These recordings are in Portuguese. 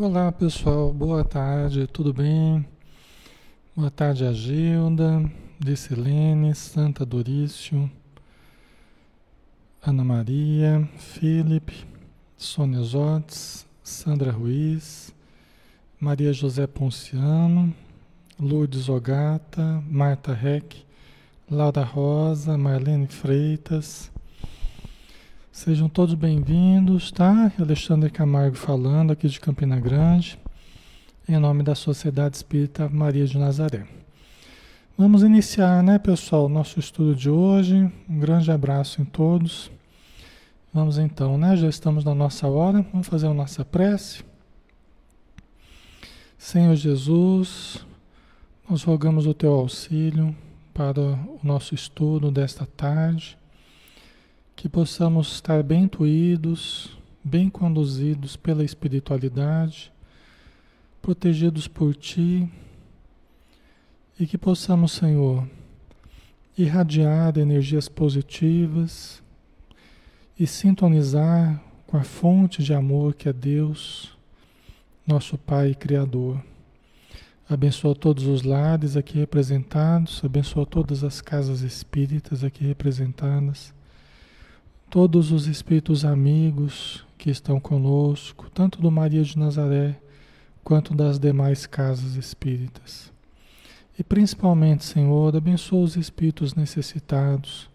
Olá pessoal, boa tarde, tudo bem? Boa tarde Agilda, Dicilene, Santa Dorício, Ana Maria, Felipe, Sônia Zotes, Sandra Ruiz, Maria José Ponciano, Lourdes Ogata, Marta Reck, Laura Rosa, Marlene Freitas, Sejam todos bem-vindos, tá? Alexandre Camargo falando aqui de Campina Grande, em nome da Sociedade Espírita Maria de Nazaré. Vamos iniciar, né, pessoal, nosso estudo de hoje. Um grande abraço em todos. Vamos então, né? Já estamos na nossa hora. Vamos fazer a nossa prece. Senhor Jesus, nós rogamos o teu auxílio para o nosso estudo desta tarde que possamos estar bem intuídos, bem conduzidos pela espiritualidade, protegidos por Ti, e que possamos, Senhor, irradiar energias positivas e sintonizar com a fonte de amor que é Deus, nosso Pai Criador. Abençoa todos os lares aqui representados, abençoa todas as casas espíritas aqui representadas todos os espíritos amigos que estão conosco, tanto do Maria de Nazaré quanto das demais casas espíritas. E principalmente, Senhor, abençoa os espíritos necessitados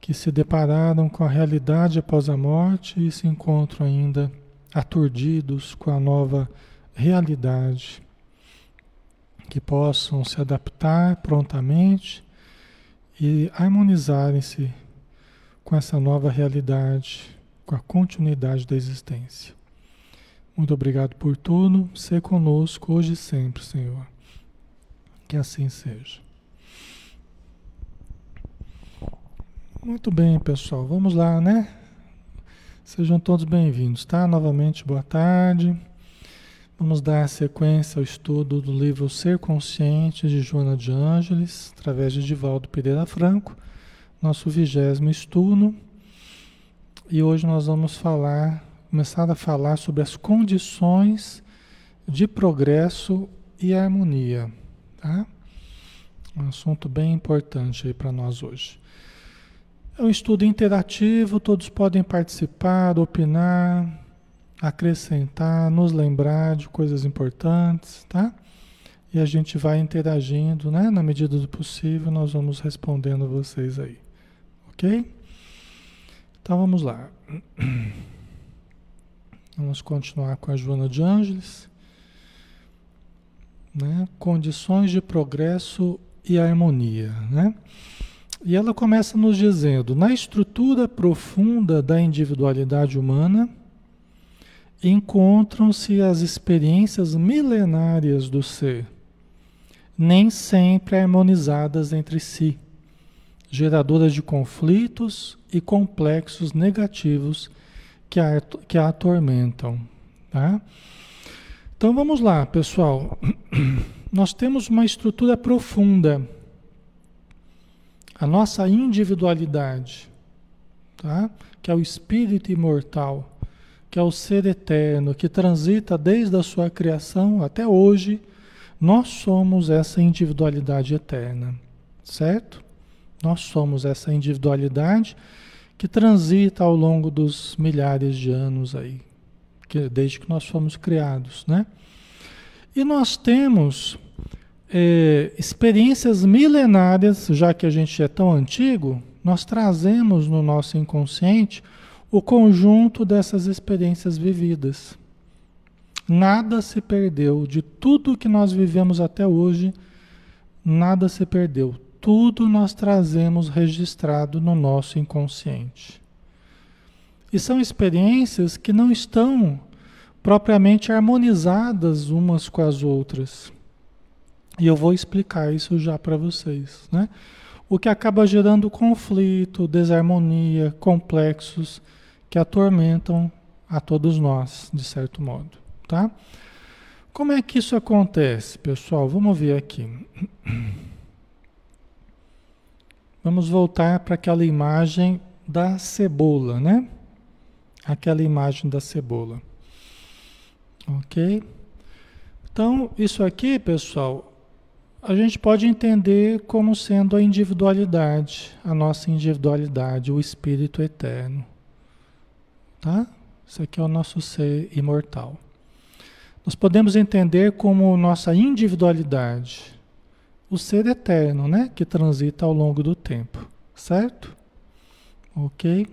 que se depararam com a realidade após a morte e se encontram ainda aturdidos com a nova realidade, que possam se adaptar prontamente e harmonizarem-se com essa nova realidade, com a continuidade da existência. Muito obrigado por tudo. Ser conosco hoje e sempre, Senhor. Que assim seja. Muito bem, pessoal. Vamos lá, né? Sejam todos bem-vindos, tá? Novamente, boa tarde. Vamos dar sequência ao estudo do livro Ser Consciente de Joana de Ângeles, através de Divaldo Pereira Franco nosso vigésimo estudo. E hoje nós vamos falar, começar a falar sobre as condições de progresso e harmonia, tá? Um assunto bem importante aí para nós hoje. É um estudo interativo, todos podem participar, opinar, acrescentar, nos lembrar de coisas importantes, tá? E a gente vai interagindo, né? Na medida do possível, nós vamos respondendo vocês aí. Ok? Então vamos lá. Vamos continuar com a Joana de Ângeles. Né? Condições de progresso e harmonia. Né? E ela começa nos dizendo: na estrutura profunda da individualidade humana encontram-se as experiências milenárias do ser, nem sempre harmonizadas entre si geradoras de conflitos e complexos negativos que a, que a atormentam. Tá? Então vamos lá, pessoal. Nós temos uma estrutura profunda. A nossa individualidade, tá? que é o espírito imortal, que é o ser eterno, que transita desde a sua criação até hoje, nós somos essa individualidade eterna, certo? Nós somos essa individualidade que transita ao longo dos milhares de anos aí, que, desde que nós fomos criados, né? E nós temos é, experiências milenárias, já que a gente é tão antigo, nós trazemos no nosso inconsciente o conjunto dessas experiências vividas. Nada se perdeu de tudo que nós vivemos até hoje, nada se perdeu tudo nós trazemos registrado no nosso inconsciente. E são experiências que não estão propriamente harmonizadas umas com as outras. E eu vou explicar isso já para vocês, né? O que acaba gerando conflito, desarmonia, complexos que atormentam a todos nós, de certo modo, tá? Como é que isso acontece, pessoal? Vamos ver aqui. Vamos voltar para aquela imagem da cebola, né? Aquela imagem da cebola. Ok? Então, isso aqui, pessoal, a gente pode entender como sendo a individualidade, a nossa individualidade, o espírito eterno. Tá? Isso aqui é o nosso ser imortal. Nós podemos entender como nossa individualidade, o ser eterno, né, que transita ao longo do tempo, certo? OK?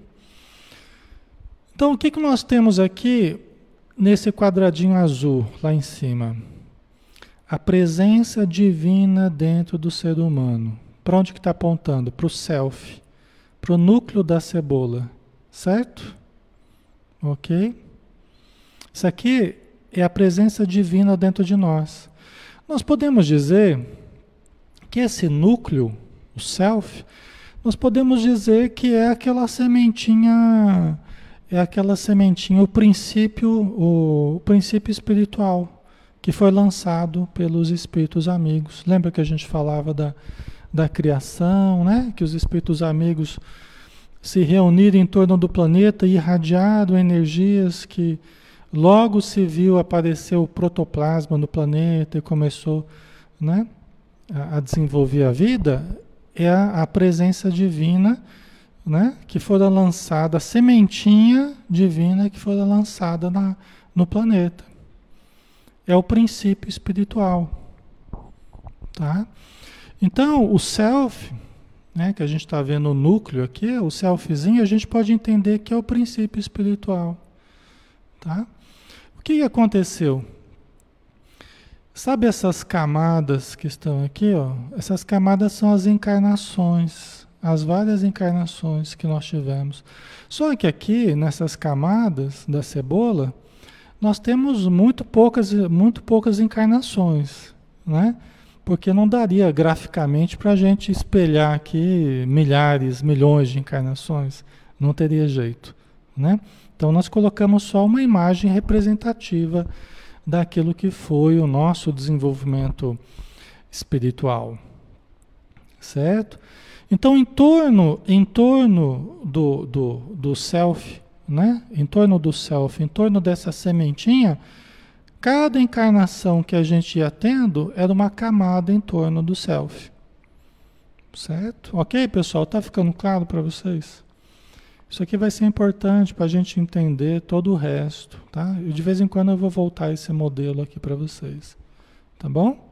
Então, o que, que nós temos aqui nesse quadradinho azul lá em cima? A presença divina dentro do ser humano. Para onde que está apontando? Para o self, para o núcleo da cebola, certo? Ok? Isso aqui é a presença divina dentro de nós. Nós podemos dizer que esse núcleo, o self, nós podemos dizer que é aquela sementinha, é aquela sementinha, o princípio, o, o princípio espiritual que foi lançado pelos espíritos amigos. Lembra que a gente falava da, da criação, né? Que os espíritos amigos se reuniram em torno do planeta e irradiaram energias que logo se viu aparecer o protoplasma no planeta e começou né, a, desenvolver a vida, é a, a presença divina né, que fora lançada, a sementinha divina que fora lançada na, no planeta. É o princípio espiritual. Tá? Então, o self né, que a gente está vendo o núcleo aqui, o selfzinho, a gente pode entender que é o princípio espiritual. Tá? O que aconteceu? Sabe essas camadas que estão aqui? Ó? Essas camadas são as encarnações, as várias encarnações que nós tivemos. Só que aqui, nessas camadas da cebola, nós temos muito poucas, muito poucas encarnações. Né? porque não daria graficamente para a gente espelhar aqui milhares, milhões de encarnações. Não teria jeito. Né? Então nós colocamos só uma imagem representativa daquilo que foi o nosso desenvolvimento espiritual. Certo? Então, em torno, em torno do, do, do self, né? em torno do self, em torno dessa sementinha, Cada encarnação que a gente ia tendo era uma camada em torno do self. Certo? Ok, pessoal? Tá ficando claro para vocês? Isso aqui vai ser importante para a gente entender todo o resto, tá? E de vez em quando eu vou voltar esse modelo aqui para vocês, tá bom?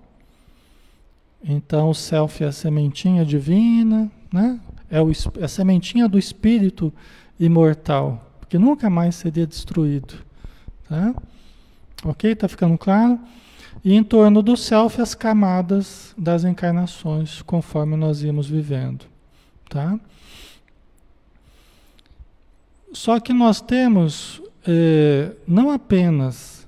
Então, o self é a sementinha divina, né? É, o, é a sementinha do espírito imortal, que nunca mais seria destruído, tá? Ok? Está ficando claro? E em torno do self as camadas das encarnações, conforme nós íamos vivendo. Tá? Só que nós temos eh, não apenas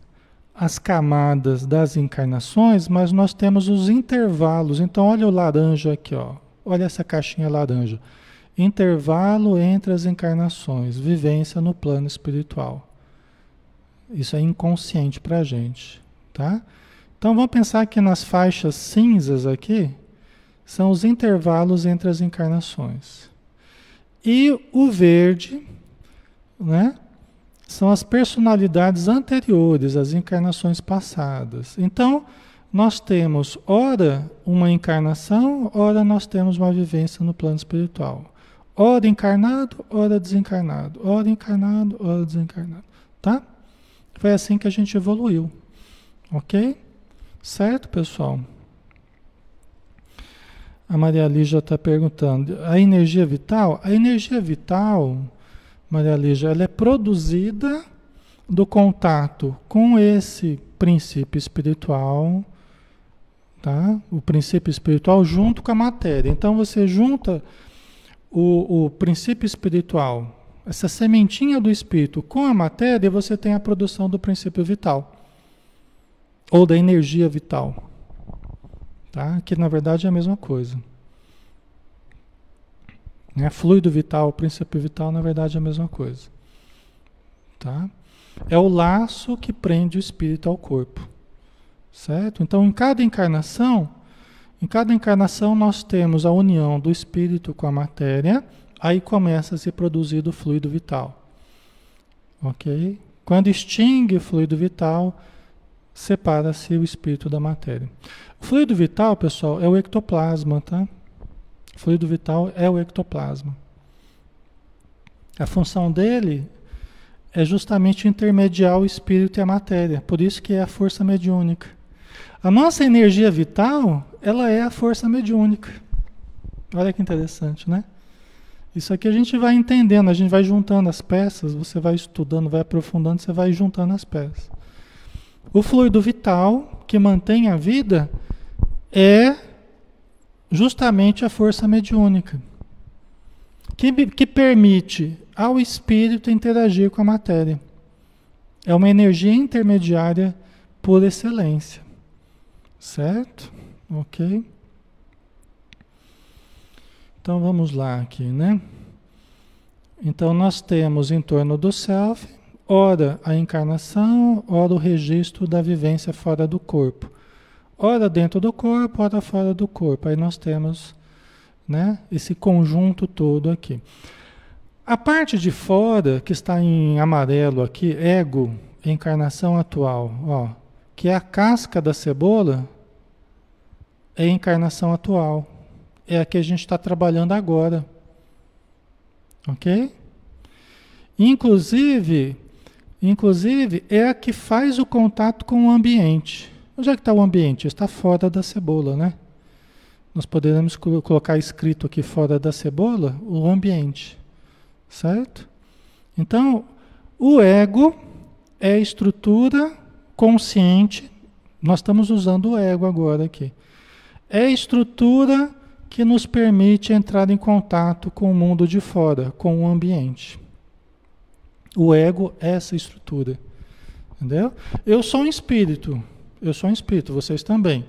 as camadas das encarnações, mas nós temos os intervalos. Então, olha o laranja aqui, ó. olha essa caixinha laranja. Intervalo entre as encarnações, vivência no plano espiritual. Isso é inconsciente para a gente, tá? Então vamos pensar que nas faixas cinzas aqui são os intervalos entre as encarnações. E o verde, né? São as personalidades anteriores, as encarnações passadas. Então, nós temos, ora, uma encarnação, ora, nós temos uma vivência no plano espiritual. Ora encarnado, ora desencarnado. Ora encarnado, ora desencarnado. Tá? Foi assim que a gente evoluiu. Ok? Certo, pessoal? A Maria Lígia está perguntando: a energia vital? A energia vital, Maria Lígia, ela é produzida do contato com esse princípio espiritual, tá? O princípio espiritual junto com a matéria. Então você junta o, o princípio espiritual essa sementinha do espírito com a matéria, você tem a produção do princípio vital ou da energia vital, tá? Que na verdade é a mesma coisa. Né? Fluido vital, princípio vital, na verdade é a mesma coisa, tá? É o laço que prende o espírito ao corpo, certo? Então, em cada encarnação, em cada encarnação nós temos a união do espírito com a matéria aí começa a se produzir o fluido vital. Ok? Quando extingue o fluido vital, separa-se o espírito da matéria. O fluido vital, pessoal, é o ectoplasma, tá? Fluido vital é o ectoplasma. A função dele é justamente intermediar o espírito e a matéria, por isso que é a força mediúnica. A nossa energia vital, ela é a força mediúnica. Olha que interessante, né? Isso aqui a gente vai entendendo, a gente vai juntando as peças, você vai estudando, vai aprofundando, você vai juntando as peças. O fluido vital que mantém a vida é justamente a força mediúnica, que, que permite ao espírito interagir com a matéria. É uma energia intermediária por excelência. Certo? Ok? Então vamos lá aqui, né? Então nós temos em torno do self, ora a encarnação, ora o registro da vivência fora do corpo. Ora dentro do corpo, ora fora do corpo. Aí nós temos né, esse conjunto todo aqui. A parte de fora, que está em amarelo aqui, ego, encarnação atual, ó, que é a casca da cebola, é a encarnação atual é a que a gente está trabalhando agora. Ok? Inclusive, inclusive, é a que faz o contato com o ambiente. Onde é que está o ambiente? Está fora da cebola, né? Nós poderemos colocar escrito aqui fora da cebola o ambiente. Certo? Então, o ego é a estrutura consciente. Nós estamos usando o ego agora aqui. É a estrutura que nos permite entrar em contato com o mundo de fora, com o ambiente. O ego é essa estrutura. Entendeu? Eu sou um espírito, eu sou um espírito, vocês também.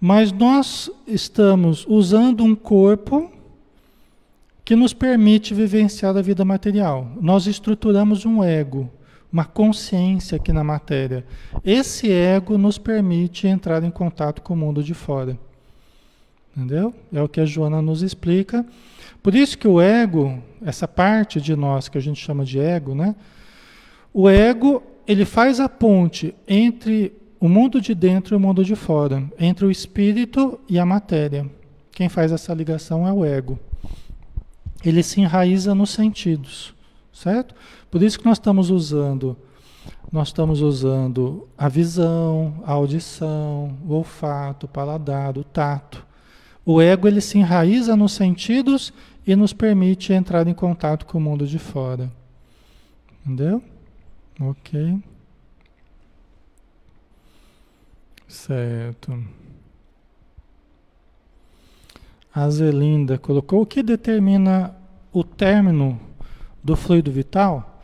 Mas nós estamos usando um corpo que nos permite vivenciar a vida material. Nós estruturamos um ego, uma consciência aqui na matéria. Esse ego nos permite entrar em contato com o mundo de fora. Entendeu? É o que a Joana nos explica. Por isso que o ego, essa parte de nós que a gente chama de ego, né? O ego, ele faz a ponte entre o mundo de dentro e o mundo de fora, entre o espírito e a matéria. Quem faz essa ligação é o ego. Ele se enraiza nos sentidos, certo? Por isso que nós estamos usando nós estamos usando a visão, a audição, o olfato, o paladar, o tato. O ego ele se enraiza nos sentidos e nos permite entrar em contato com o mundo de fora. Entendeu? Ok. Certo. A Zelinda colocou o que determina o término do fluido vital?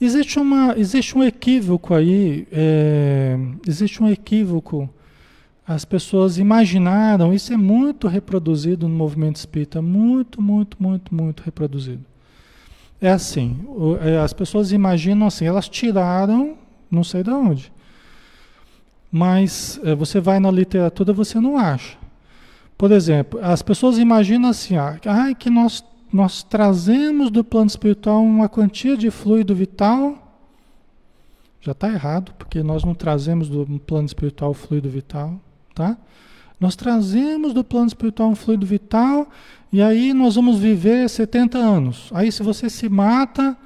Existe, uma, existe um equívoco aí, é, existe um equívoco as pessoas imaginaram, isso é muito reproduzido no movimento espírita, muito, muito, muito, muito reproduzido. É assim, é, as pessoas imaginam assim, elas tiraram, não sei de onde, mas é, você vai na literatura, você não acha. Por exemplo, as pessoas imaginam assim, ah, que nós, nós trazemos do plano espiritual uma quantia de fluido vital, já está errado, porque nós não trazemos do plano espiritual fluido vital tá? Nós trazemos do plano espiritual um fluido vital e aí nós vamos viver 70 anos. Aí se você se mata,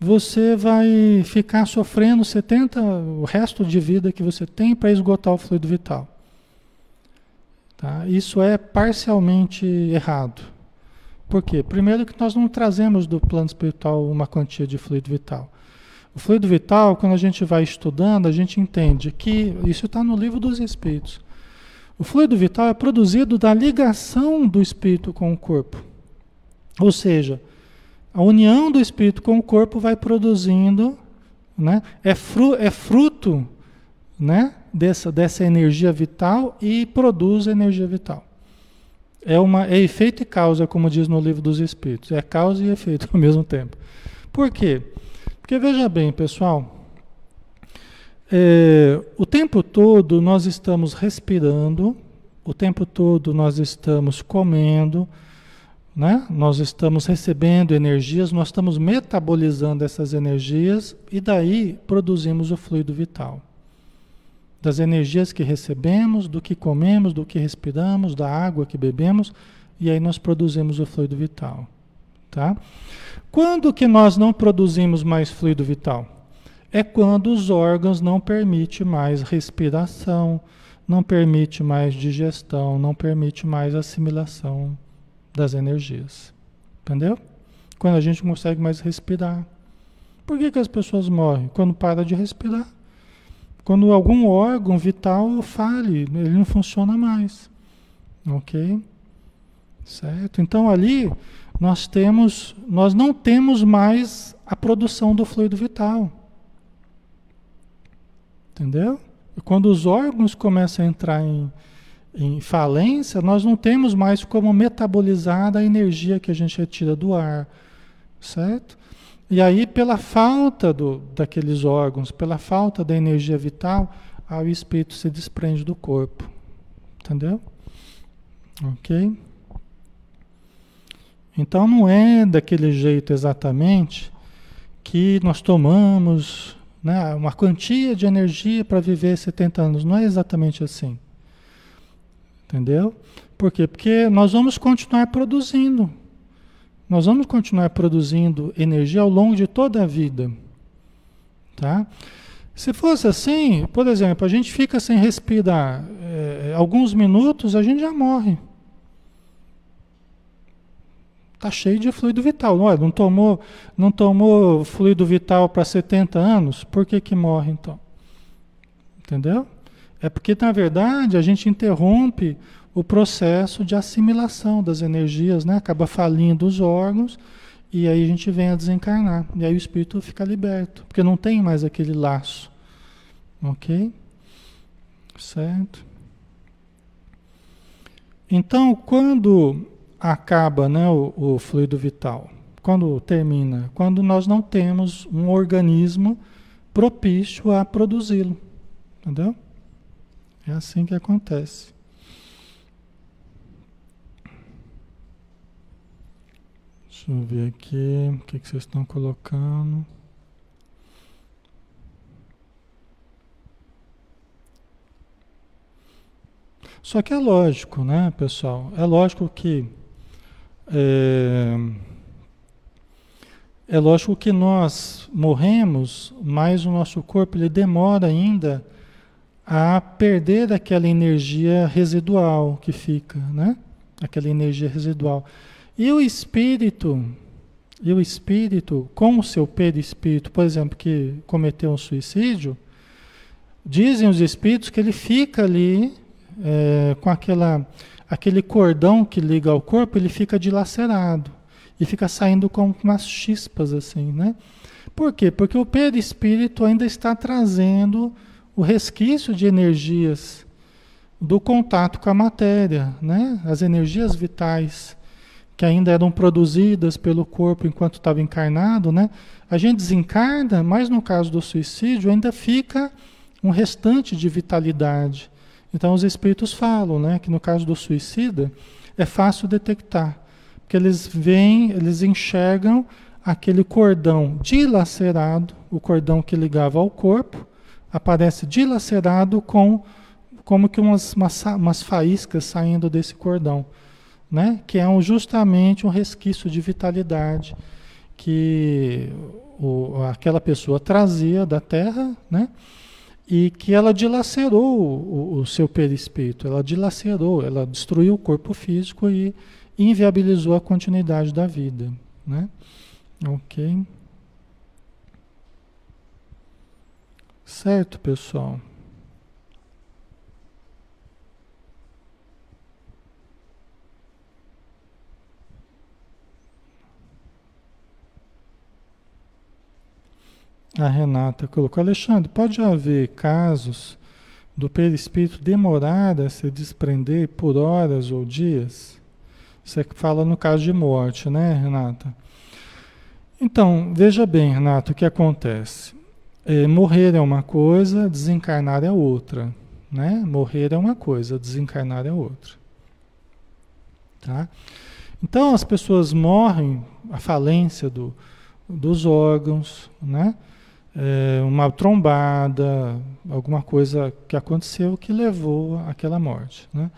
você vai ficar sofrendo 70 o resto de vida que você tem para esgotar o fluido vital. Tá? Isso é parcialmente errado. Por quê? Primeiro que nós não trazemos do plano espiritual uma quantia de fluido vital. O fluido vital, quando a gente vai estudando, a gente entende que isso está no livro dos Espíritos. O fluido vital é produzido da ligação do espírito com o corpo. Ou seja, a união do espírito com o corpo vai produzindo, né? é, fru, é fruto né? dessa, dessa energia vital e produz energia vital. É, uma, é efeito e causa, como diz no livro dos Espíritos. É causa e efeito ao mesmo tempo. Por quê? Porque veja bem, pessoal, é, o tempo todo nós estamos respirando, o tempo todo nós estamos comendo, né? nós estamos recebendo energias, nós estamos metabolizando essas energias e daí produzimos o fluido vital. das energias que recebemos, do que comemos, do que respiramos, da água que bebemos, e aí nós produzimos o fluido vital, tá? Quando que nós não produzimos mais fluido vital? É quando os órgãos não permitem mais respiração, não permite mais digestão, não permite mais assimilação das energias. Entendeu? Quando a gente não consegue mais respirar. Por que, que as pessoas morrem? Quando para de respirar. Quando algum órgão vital fale, ele não funciona mais. Ok? Certo? Então ali nós temos, nós não temos mais a produção do fluido vital. Entendeu? quando os órgãos começam a entrar em, em falência, nós não temos mais como metabolizar a energia que a gente retira do ar, certo? E aí, pela falta do, daqueles órgãos, pela falta da energia vital, aí o espírito se desprende do corpo. Entendeu? Ok? Então não é daquele jeito exatamente que nós tomamos né, uma quantia de energia para viver 70 anos. Não é exatamente assim. Entendeu? Por quê? Porque nós vamos continuar produzindo. Nós vamos continuar produzindo energia ao longo de toda a vida. Tá? Se fosse assim, por exemplo, a gente fica sem respirar é, alguns minutos, a gente já morre. Está cheio de fluido vital. Olha, não tomou, não tomou fluido vital para 70 anos, por que, que morre então? Entendeu? É porque, na verdade, a gente interrompe o processo de assimilação das energias, né? acaba falindo os órgãos e aí a gente vem a desencarnar. E aí o espírito fica liberto, porque não tem mais aquele laço. Ok? Certo? Então, quando acaba né, o, o fluido vital? Quando termina? Quando nós não temos um organismo propício a produzi-lo. Entendeu? É assim que acontece. Deixa eu ver aqui o que, que vocês estão colocando. Só que é lógico, né, pessoal? É lógico que é, é lógico que nós morremos, mas o nosso corpo ele demora ainda a perder aquela energia residual que fica, né? Aquela energia residual. E o espírito, e o espírito, com o seu perispírito, por exemplo, que cometeu um suicídio, dizem os espíritos que ele fica ali é, com aquela aquele cordão que liga ao corpo, ele fica dilacerado e fica saindo com umas chispas assim, né? Por quê? Porque o perispírito ainda está trazendo o resquício de energias do contato com a matéria, né? As energias vitais que ainda eram produzidas pelo corpo enquanto estava encarnado, né? A gente desencarna, mas no caso do suicídio ainda fica um restante de vitalidade. Então os espíritos falam, né, que no caso do suicida é fácil detectar, porque eles veem, eles enxergam aquele cordão dilacerado, o cordão que ligava ao corpo, aparece dilacerado com como que umas, umas, umas faíscas saindo desse cordão, né? Que é um, justamente um resquício de vitalidade que o, aquela pessoa trazia da Terra, né? e que ela dilacerou o, o, seu perispírito, ela dilacerou, ela destruiu o corpo físico e inviabilizou a continuidade da vida, né? Ok? Certo, pessoal? A Renata colocou, Alexandre, pode haver casos do perispírito demorar a se desprender por horas ou dias? Você fala no caso de morte, né, Renata? Então, veja bem, Renata, o que acontece? É, morrer é uma coisa, desencarnar é outra. Né? Morrer é uma coisa, desencarnar é outra. Tá? Então, as pessoas morrem, a falência do, dos órgãos, né? é, uma trombada, alguma coisa que aconteceu que levou àquela morte. Né?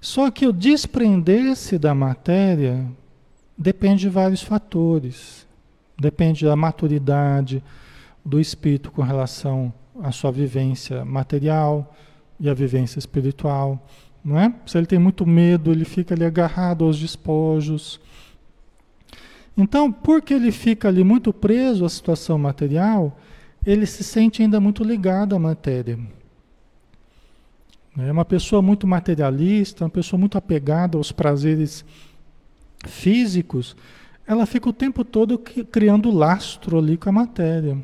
Só que o desprender-se da matéria depende de vários fatores. Depende da maturidade do espírito com relação à sua vivência material e à vivência espiritual. Não é? Se ele tem muito medo, ele fica ali agarrado aos despojos. Então, porque ele fica ali muito preso à situação material, ele se sente ainda muito ligado à matéria. É uma pessoa muito materialista, uma pessoa muito apegada aos prazeres físicos, ela fica o tempo todo criando lastro ali com a matéria,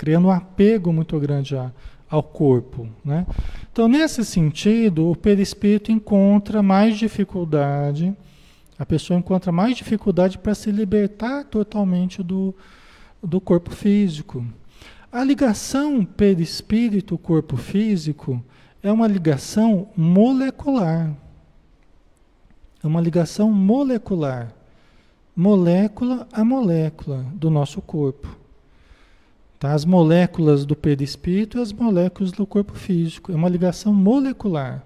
criando um apego muito grande a, ao corpo. Né? Então, nesse sentido, o perispírito encontra mais dificuldade, a pessoa encontra mais dificuldade para se libertar totalmente do, do corpo físico. A ligação perispírito-corpo físico é uma ligação molecular. É uma ligação molecular. Molécula a molécula do nosso corpo. Tá? As moléculas do perispírito e as moléculas do corpo físico. É uma ligação molecular.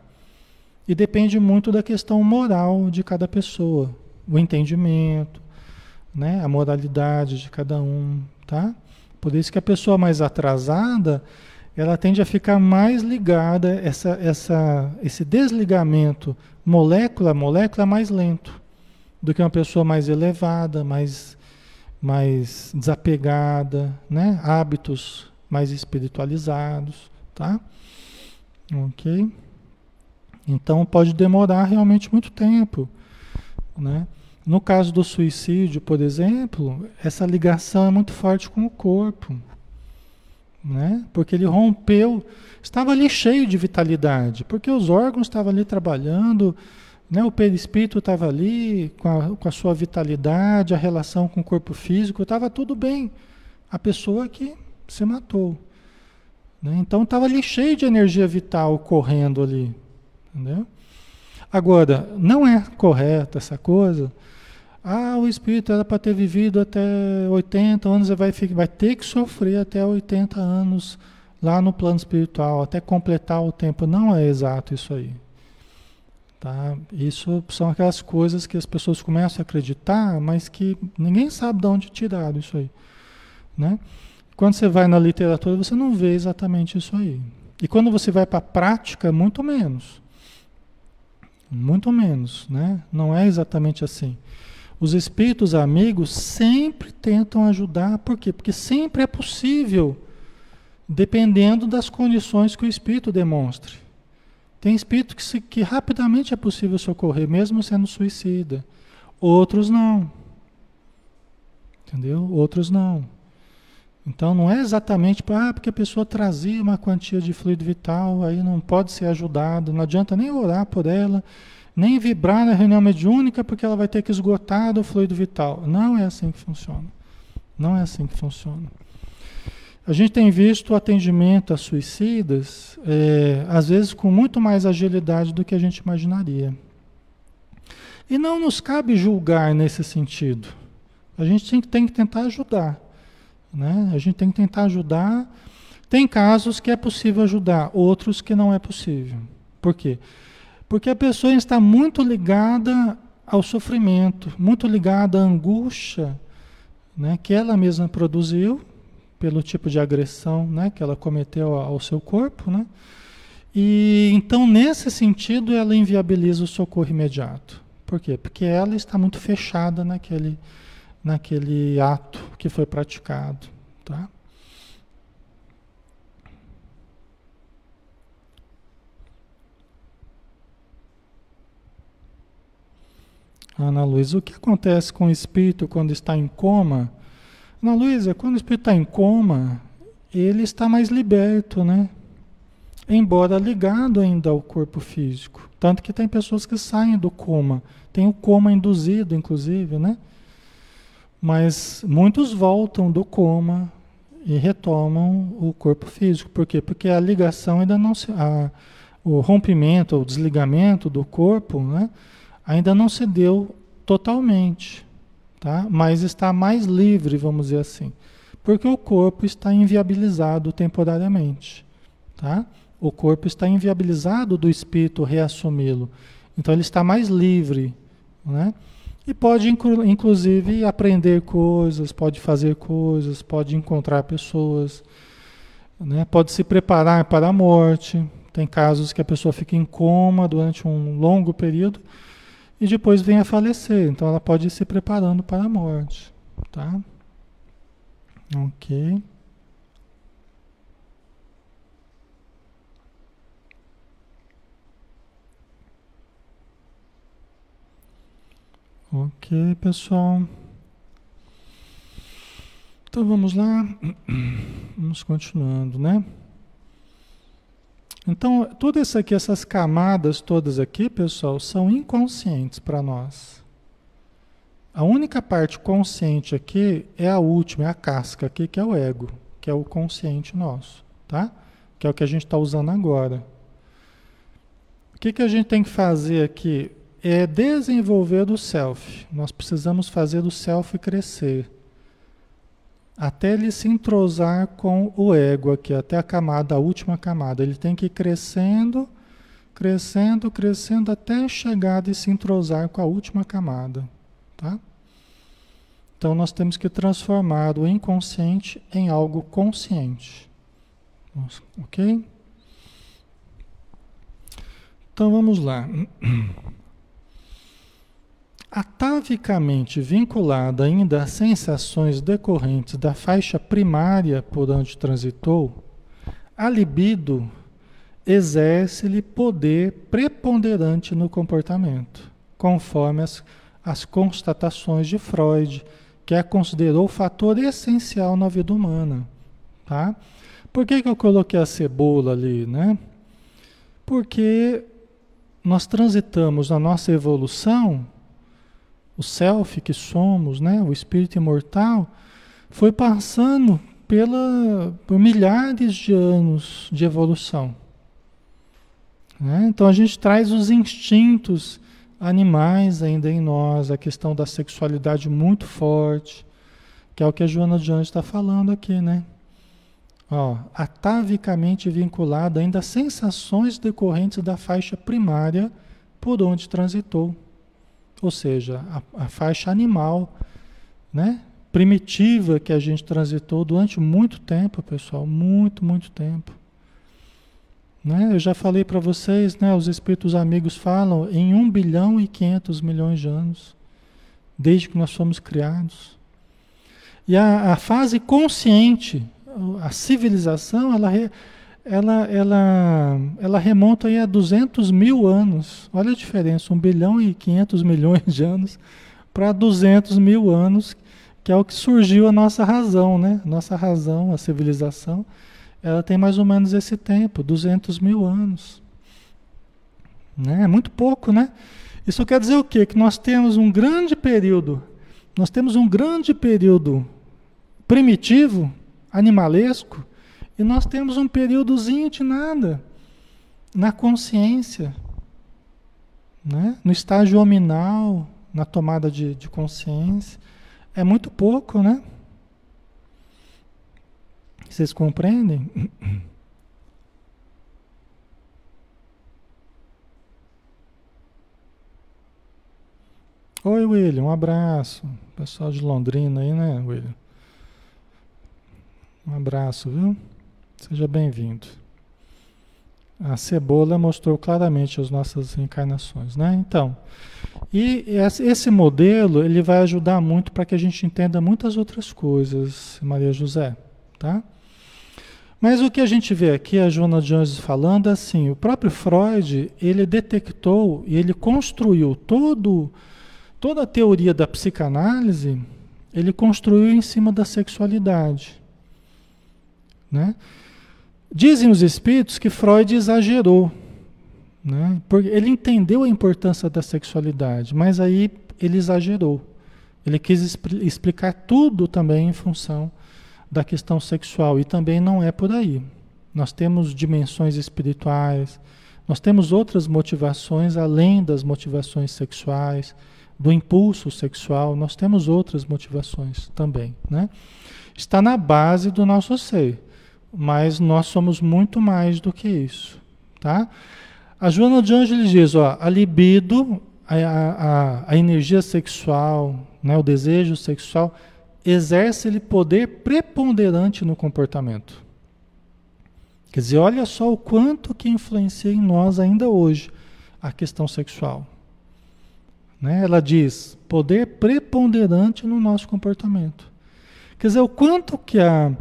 E depende muito da questão moral de cada pessoa. O entendimento, né? a moralidade de cada um. Tá? Por isso que a pessoa mais atrasada, ela tende a ficar mais ligada, essa, essa, esse desligamento molécula a molécula é mais lento do que uma pessoa mais elevada, mais mais desapegada, né? Hábitos mais espiritualizados, tá? Ok? Então pode demorar realmente muito tempo, né? No caso do suicídio, por exemplo, essa ligação é muito forte com o corpo, né? Porque ele rompeu, estava ali cheio de vitalidade, porque os órgãos estavam ali trabalhando, né? O perispírito estava ali com a, com a sua vitalidade, a relação com o corpo físico, estava tudo bem. A pessoa que se matou. Né? Então estava ali cheio de energia vital correndo ali. Entendeu? Agora, não é correta essa coisa. Ah, o espírito era para ter vivido até 80 anos vai, vai ter que sofrer até 80 anos lá no plano espiritual, até completar o tempo. Não é exato isso aí. Tá? Isso são aquelas coisas que as pessoas começam a acreditar, mas que ninguém sabe de onde tiraram isso aí. Né? Quando você vai na literatura, você não vê exatamente isso aí. E quando você vai para a prática, muito menos. Muito menos, né? Não é exatamente assim. Os espíritos amigos sempre tentam ajudar, por quê? Porque sempre é possível, dependendo das condições que o espírito demonstre. Tem espírito que, se, que rapidamente é possível socorrer, mesmo sendo suicida. Outros não. Entendeu? Outros não. Então não é exatamente ah, porque a pessoa trazia uma quantia de fluido vital, aí não pode ser ajudado, não adianta nem orar por ela, nem vibrar na reunião mediúnica, porque ela vai ter que esgotar o fluido vital. Não é assim que funciona. Não é assim que funciona. A gente tem visto o atendimento a suicidas, é, às vezes com muito mais agilidade do que a gente imaginaria. E não nos cabe julgar nesse sentido. A gente tem, tem que tentar ajudar. Né? A gente tem que tentar ajudar. Tem casos que é possível ajudar, outros que não é possível. Por quê? Porque a pessoa está muito ligada ao sofrimento, muito ligada à angústia né, que ela mesma produziu pelo tipo de agressão né, que ela cometeu ao seu corpo, né? E então, nesse sentido, ela inviabiliza o socorro imediato. Por quê? Porque ela está muito fechada naquele, naquele ato que foi praticado. Tá? Ana Luiz, o que acontece com o espírito quando está em coma? Ana Luísa, quando o espírito está em coma, ele está mais liberto, né? Embora ligado ainda ao corpo físico. Tanto que tem pessoas que saem do coma. Tem o coma induzido, inclusive, né? Mas muitos voltam do coma e retomam o corpo físico. Por quê? Porque a ligação ainda não se. A, o rompimento, o desligamento do corpo, né? Ainda não se deu totalmente tá? mas está mais livre, vamos dizer assim. Porque o corpo está inviabilizado temporariamente, tá? O corpo está inviabilizado do espírito reassumi-lo. Então ele está mais livre, né? E pode, inclusive, aprender coisas, pode fazer coisas, pode encontrar pessoas, né? pode se preparar para a morte. Tem casos que a pessoa fica em coma durante um longo período e depois vem a falecer. Então ela pode ir se preparando para a morte. Tá? Ok. Ok, pessoal. Então vamos lá. Vamos continuando, né? Então, tudo isso aqui, essas camadas todas aqui, pessoal, são inconscientes para nós. A única parte consciente aqui é a última, é a casca aqui, que é o ego, que é o consciente nosso, tá? Que é o que a gente está usando agora. O que, que a gente tem que fazer aqui? é desenvolver o self. Nós precisamos fazer o self crescer. Até ele se entrosar com o ego aqui, até a camada, a última camada. Ele tem que ir crescendo, crescendo, crescendo até chegar e se entrosar com a última camada. Tá? Então nós temos que transformar o inconsciente em algo consciente. Ok? Então vamos lá. atavicamente vinculada ainda às sensações decorrentes da faixa primária por onde transitou, a libido exerce-lhe poder preponderante no comportamento, conforme as, as constatações de Freud, que a considerou fator essencial na vida humana. Tá? Por que, que eu coloquei a cebola ali? Né? Porque nós transitamos na nossa evolução o self que somos, né, o espírito imortal, foi passando pela, por milhares de anos de evolução. Né? Então a gente traz os instintos animais ainda em nós, a questão da sexualidade muito forte, que é o que a Joana de Anjos está falando aqui, né? Ó, atavicamente vinculada ainda às sensações decorrentes da faixa primária por onde transitou ou seja, a, a faixa animal, né? primitiva que a gente transitou durante muito tempo, pessoal, muito, muito tempo. Né? Eu já falei para vocês, né? os espíritos amigos falam em 1 bilhão e 500 milhões de anos, desde que nós fomos criados. E a, a fase consciente, a civilização, ela, ela, ela, ela remonta aí a 200 mil anos. Olha a diferença, 1 bilhão e 500 milhões de anos para 200 mil anos, que é o que surgiu a nossa razão, né? Nossa razão, a civilização, ela tem mais ou menos esse tempo, 200 mil anos. Né? É muito pouco, né? Isso quer dizer o quê? Que nós temos um grande período, nós temos um grande período primitivo, animalesco, e nós temos um períodozinho de nada na consciência, né? no estágio hominal, na tomada de, de consciência. É muito pouco, né? Vocês compreendem? Oi, William, um abraço. Pessoal de Londrina aí, né, William? Um abraço, viu? Seja bem-vindo. A cebola mostrou claramente as nossas encarnações, né? Então, e esse modelo ele vai ajudar muito para que a gente entenda muitas outras coisas, Maria José, tá? Mas o que a gente vê aqui, a Joana Jones falando, é assim, o próprio Freud, ele detectou e ele construiu todo, toda a teoria da psicanálise, ele construiu em cima da sexualidade, né? Dizem os espíritos que Freud exagerou, né? porque ele entendeu a importância da sexualidade, mas aí ele exagerou. Ele quis explicar tudo também em função da questão sexual e também não é por aí. Nós temos dimensões espirituais, nós temos outras motivações além das motivações sexuais, do impulso sexual, nós temos outras motivações também, né? Está na base do nosso ser, mas nós somos muito mais do que isso, tá? A Joana de Ângeles diz, ó, a libido, a, a, a energia sexual, né, o desejo sexual, exerce-lhe poder preponderante no comportamento. Quer dizer, olha só o quanto que influencia em nós ainda hoje a questão sexual. Né? Ela diz poder preponderante no nosso comportamento. Quer dizer, o quanto que a,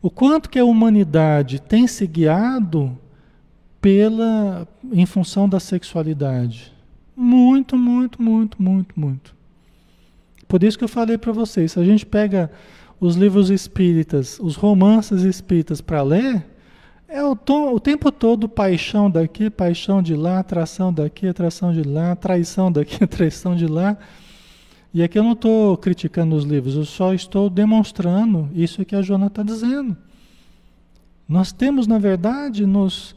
o quanto que a humanidade tem se guiado pela, em função da sexualidade. Muito, muito, muito, muito, muito. Por isso que eu falei para vocês, se a gente pega os livros espíritas, os romances espíritas para ler, é o, tom, o tempo todo paixão daqui, paixão de lá, atração daqui, atração de lá, traição daqui, traição de lá. E aqui eu não estou criticando os livros, eu só estou demonstrando isso que a Joana está dizendo. Nós temos, na verdade, nos,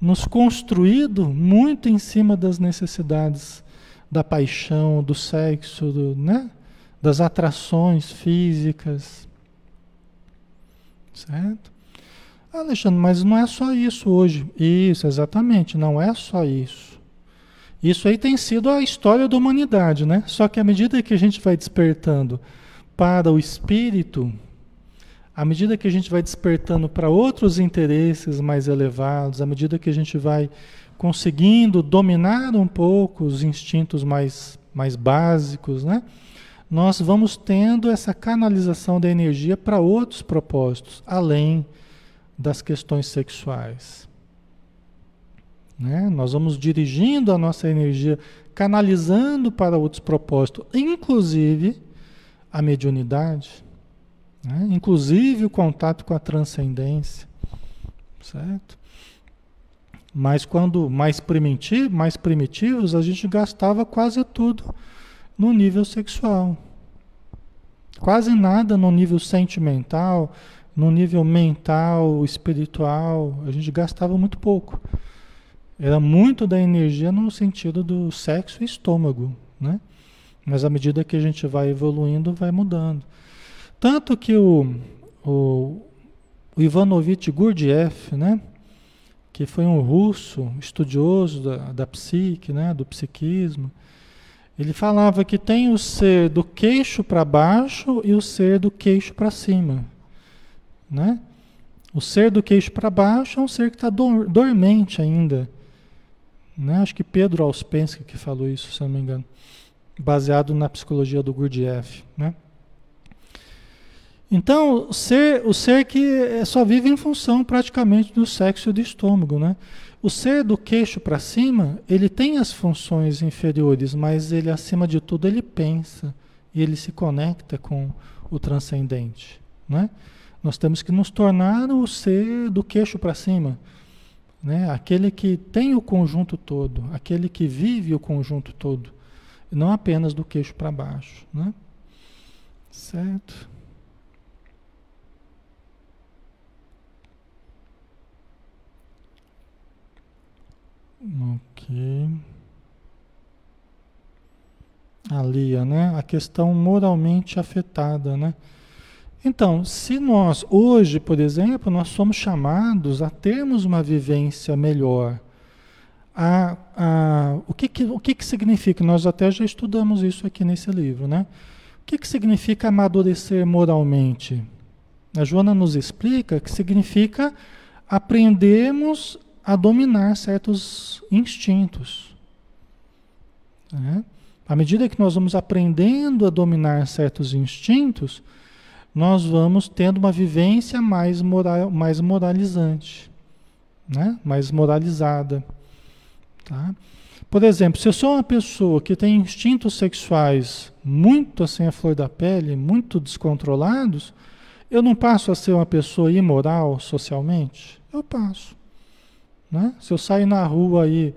nos construído muito em cima das necessidades da paixão, do sexo, do, né? das atrações físicas. Certo? Alexandre, mas não é só isso hoje. Isso, exatamente, não é só isso. Isso aí tem sido a história da humanidade, né? Só que à medida que a gente vai despertando para o espírito, à medida que a gente vai despertando para outros interesses mais elevados, à medida que a gente vai conseguindo dominar um pouco os instintos mais, mais básicos, né? Nós vamos tendo essa canalização da energia para outros propósitos, além das questões sexuais. Né? Nós vamos dirigindo a nossa energia, canalizando para outros propósitos, inclusive a mediunidade. Né? Inclusive o contato com a transcendência. Certo? Mas quando mais, mais primitivos, a gente gastava quase tudo no nível sexual. Quase nada no nível sentimental, no nível mental, espiritual. A gente gastava muito pouco. Era muito da energia no sentido do sexo e estômago, né? Mas à medida que a gente vai evoluindo, vai mudando. Tanto que o, o, o Ivanovich Gurdjieff, né, que foi um russo estudioso da, da psique, né, do psiquismo, ele falava que tem o ser do queixo para baixo e o ser do queixo para cima. Né? O ser do queixo para baixo é um ser que está dormente ainda. Né? Acho que Pedro Auspensky que falou isso, se não me engano. Baseado na psicologia do Gurdjieff. Né? Então, o ser, o ser que é, só vive em função praticamente do sexo e do estômago, né? O ser do queixo para cima, ele tem as funções inferiores, mas ele, acima de tudo, ele pensa e ele se conecta com o transcendente, né? Nós temos que nos tornar o ser do queixo para cima, né? Aquele que tem o conjunto todo, aquele que vive o conjunto todo, não apenas do queixo para baixo, né? Certo? Ok. A né? A questão moralmente afetada, né? Então, se nós, hoje, por exemplo, nós somos chamados a termos uma vivência melhor, a, a, o, que, que, o que, que significa? Nós até já estudamos isso aqui nesse livro, né? O que, que significa amadurecer moralmente? A Joana nos explica que significa aprendermos a dominar certos instintos. Né? À medida que nós vamos aprendendo a dominar certos instintos, nós vamos tendo uma vivência mais, moral, mais moralizante, né? mais moralizada. Tá? Por exemplo, se eu sou uma pessoa que tem instintos sexuais muito assim a flor da pele, muito descontrolados, eu não passo a ser uma pessoa imoral socialmente? Eu passo. Né? Se eu sair na rua aí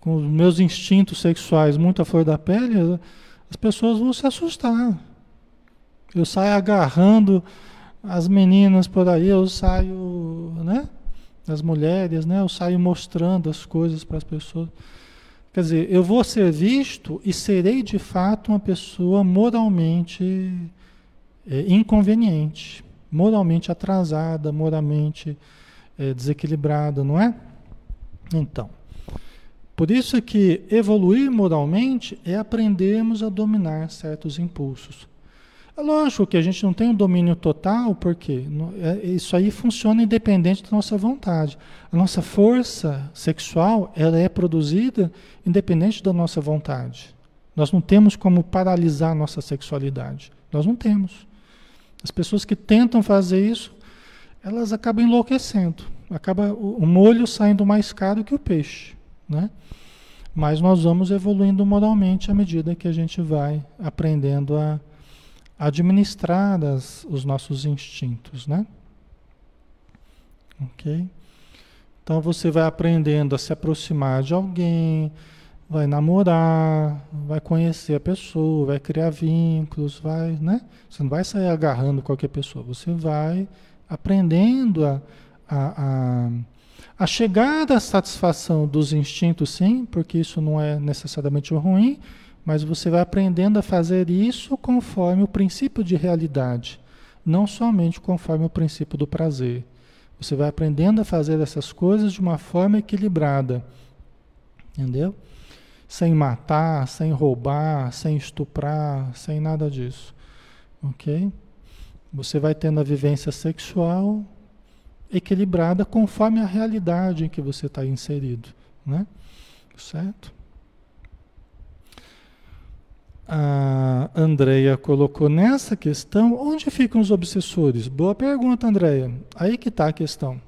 com os meus instintos sexuais muito à flor da pele, as pessoas vão se assustar. Eu saio agarrando as meninas por aí, eu saio, né? As mulheres, né? Eu saio mostrando as coisas para as pessoas. Quer dizer, eu vou ser visto e serei de fato uma pessoa moralmente é, inconveniente, moralmente atrasada, moralmente é, desequilibrada, não é? Então, por isso que evoluir moralmente é aprendermos a dominar certos impulsos. É lógico que a gente não tem um domínio total, porque é, isso aí funciona independente da nossa vontade. A nossa força sexual ela é produzida independente da nossa vontade. Nós não temos como paralisar a nossa sexualidade. Nós não temos. As pessoas que tentam fazer isso, elas acabam enlouquecendo. Acaba o molho saindo mais caro que o peixe, né? Mas nós vamos evoluindo moralmente à medida que a gente vai aprendendo a administrar as, os nossos instintos, né? Ok? Então você vai aprendendo a se aproximar de alguém, vai namorar, vai conhecer a pessoa, vai criar vínculos, vai, né? Você não vai sair agarrando qualquer pessoa, você vai aprendendo a, a, a, a chegar à satisfação dos instintos, sim, porque isso não é necessariamente ruim, mas você vai aprendendo a fazer isso conforme o princípio de realidade, não somente conforme o princípio do prazer. Você vai aprendendo a fazer essas coisas de uma forma equilibrada. Entendeu? Sem matar, sem roubar, sem estuprar, sem nada disso. Ok? Você vai tendo a vivência sexual equilibrada conforme a realidade em que você está inserido. Né? Certo? A Andrea colocou nessa questão, onde ficam os obsessores? Boa pergunta, Andrea. Aí que está a questão.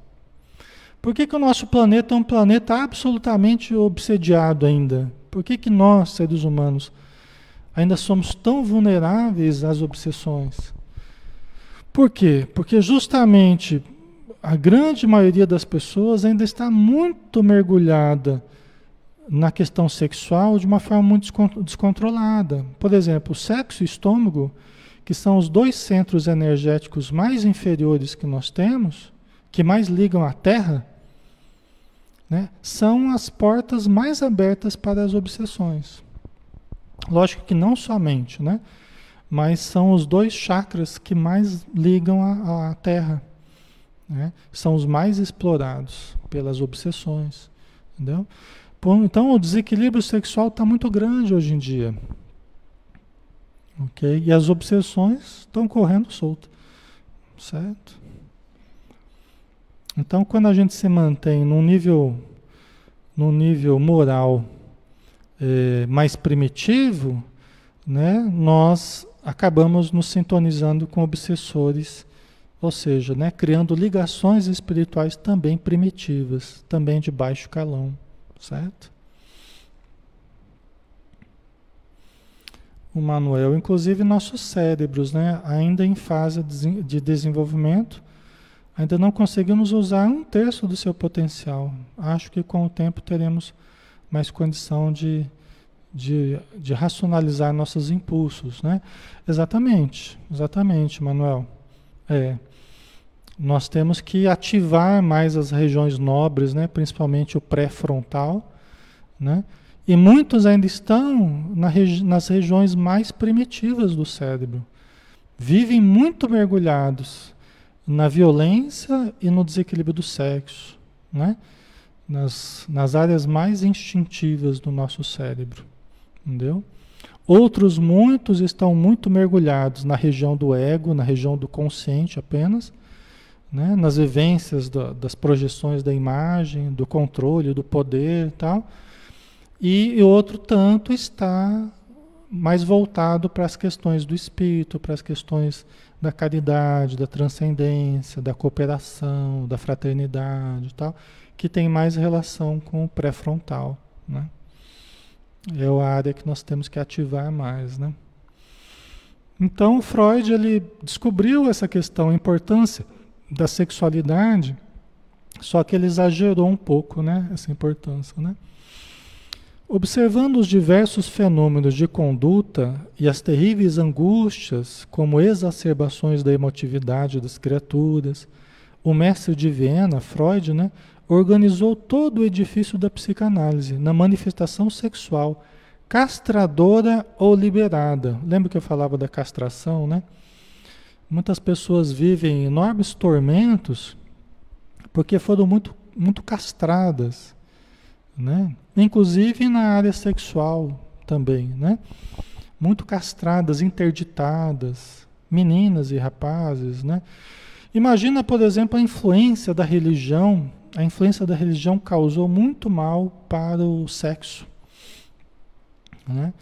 Por que, que o nosso planeta é um planeta absolutamente obsediado ainda? Por que, que nós, seres humanos, ainda somos tão vulneráveis às obsessões? Por quê? Porque justamente a grande maioria das pessoas ainda está muito mergulhada na questão sexual de uma forma muito descontrolada. Por exemplo, o sexo e o estômago, que são os dois centros energéticos mais inferiores que nós temos, que mais ligam à Terra, né, são as portas mais abertas para as obsessões. Lógico que não somente, né, mas são os dois chakras que mais ligam à, à Terra. Né, são os mais explorados pelas obsessões. Entendeu? Então o desequilíbrio sexual está muito grande hoje em dia. Ok? E as obsessões estão correndo solto. Certo? Então quando a gente se mantém num nível, num nível moral é, mais primitivo, né, nós acabamos nos sintonizando com obsessores, ou seja, né, criando ligações espirituais também primitivas, também de baixo calão certo? O Manuel, inclusive nossos cérebros, né, ainda em fase de desenvolvimento, ainda não conseguimos usar um terço do seu potencial. Acho que com o tempo teremos mais condição de, de, de racionalizar nossos impulsos, né? Exatamente, exatamente, Manuel. É nós temos que ativar mais as regiões nobres, né? principalmente o pré-frontal, né? e muitos ainda estão na regi nas regiões mais primitivas do cérebro. Vivem muito mergulhados na violência e no desequilíbrio do sexo, né? nas, nas áreas mais instintivas do nosso cérebro. Entendeu? Outros muitos estão muito mergulhados na região do ego, na região do consciente apenas, né? nas vivências do, das projeções da imagem, do controle, do poder e tal. E outro tanto está mais voltado para as questões do espírito, para as questões da caridade, da transcendência, da cooperação, da fraternidade e tal, que tem mais relação com o pré-frontal, né? É a área que nós temos que ativar mais, né? Então, Freud ele descobriu essa questão, a importância da sexualidade, só que ele exagerou um pouco, né, essa importância, né? Observando os diversos fenômenos de conduta e as terríveis angústias, como exacerbações da emotividade das criaturas, o mestre de Viena, Freud, né, organizou todo o edifício da psicanálise na manifestação sexual, castradora ou liberada. Lembra que eu falava da castração, né? Muitas pessoas vivem enormes tormentos porque foram muito, muito castradas, né? Inclusive na área sexual também, né? Muito castradas, interditadas, meninas e rapazes, né? Imagina, por exemplo, a influência da religião. A influência da religião causou muito mal para o sexo. Né?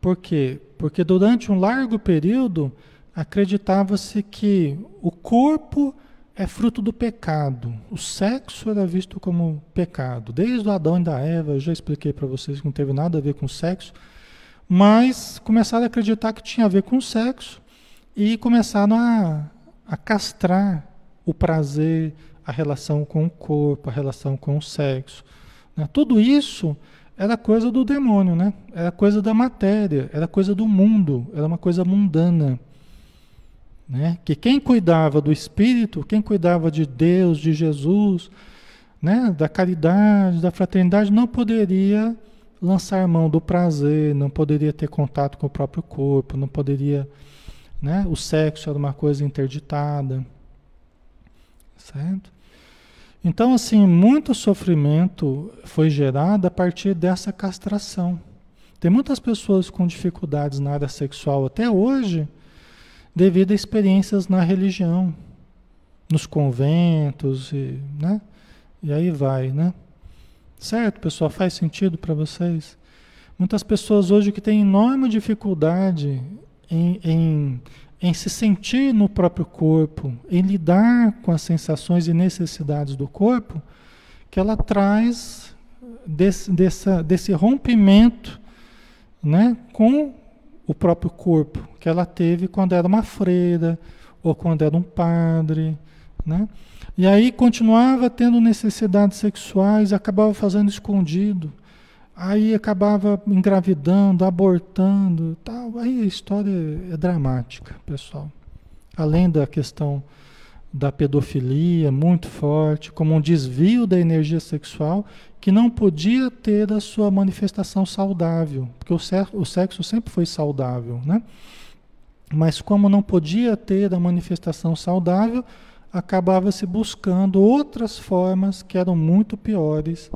Por quê? Porque durante um largo período acreditava-se que o corpo é fruto do pecado. O sexo era visto como pecado. Desde o Adão e da Eva, eu já expliquei para vocês que não teve nada a ver com sexo, mas começaram a acreditar que tinha a ver com sexo e começaram a, a castrar o prazer, a relação com o corpo, a relação com o sexo. Né? Tudo isso era coisa do demônio, né? era coisa da matéria, era coisa do mundo, era uma coisa mundana. Né? Que quem cuidava do espírito, quem cuidava de Deus, de Jesus, né? da caridade, da fraternidade, não poderia lançar mão do prazer, não poderia ter contato com o próprio corpo, não poderia. Né? O sexo era uma coisa interditada. Certo? Então, assim, muito sofrimento foi gerado a partir dessa castração. Tem muitas pessoas com dificuldades na área sexual até hoje devido a experiências na religião, nos conventos e, né? E aí vai, né? Certo, pessoal? Faz sentido para vocês? Muitas pessoas hoje que têm enorme dificuldade em, em, em se sentir no próprio corpo, em lidar com as sensações e necessidades do corpo, que ela traz desse, dessa, desse rompimento né, com o próprio corpo que ela teve quando era uma freira ou quando era um padre, né? E aí continuava tendo necessidades sexuais, acabava fazendo escondido, aí acabava engravidando, abortando, tal. Aí a história é dramática, pessoal. Além da questão da pedofilia muito forte, como um desvio da energia sexual que não podia ter a sua manifestação saudável, porque o sexo, o sexo sempre foi saudável, né? Mas como não podia ter a manifestação saudável, acabava se buscando outras formas que eram muito piores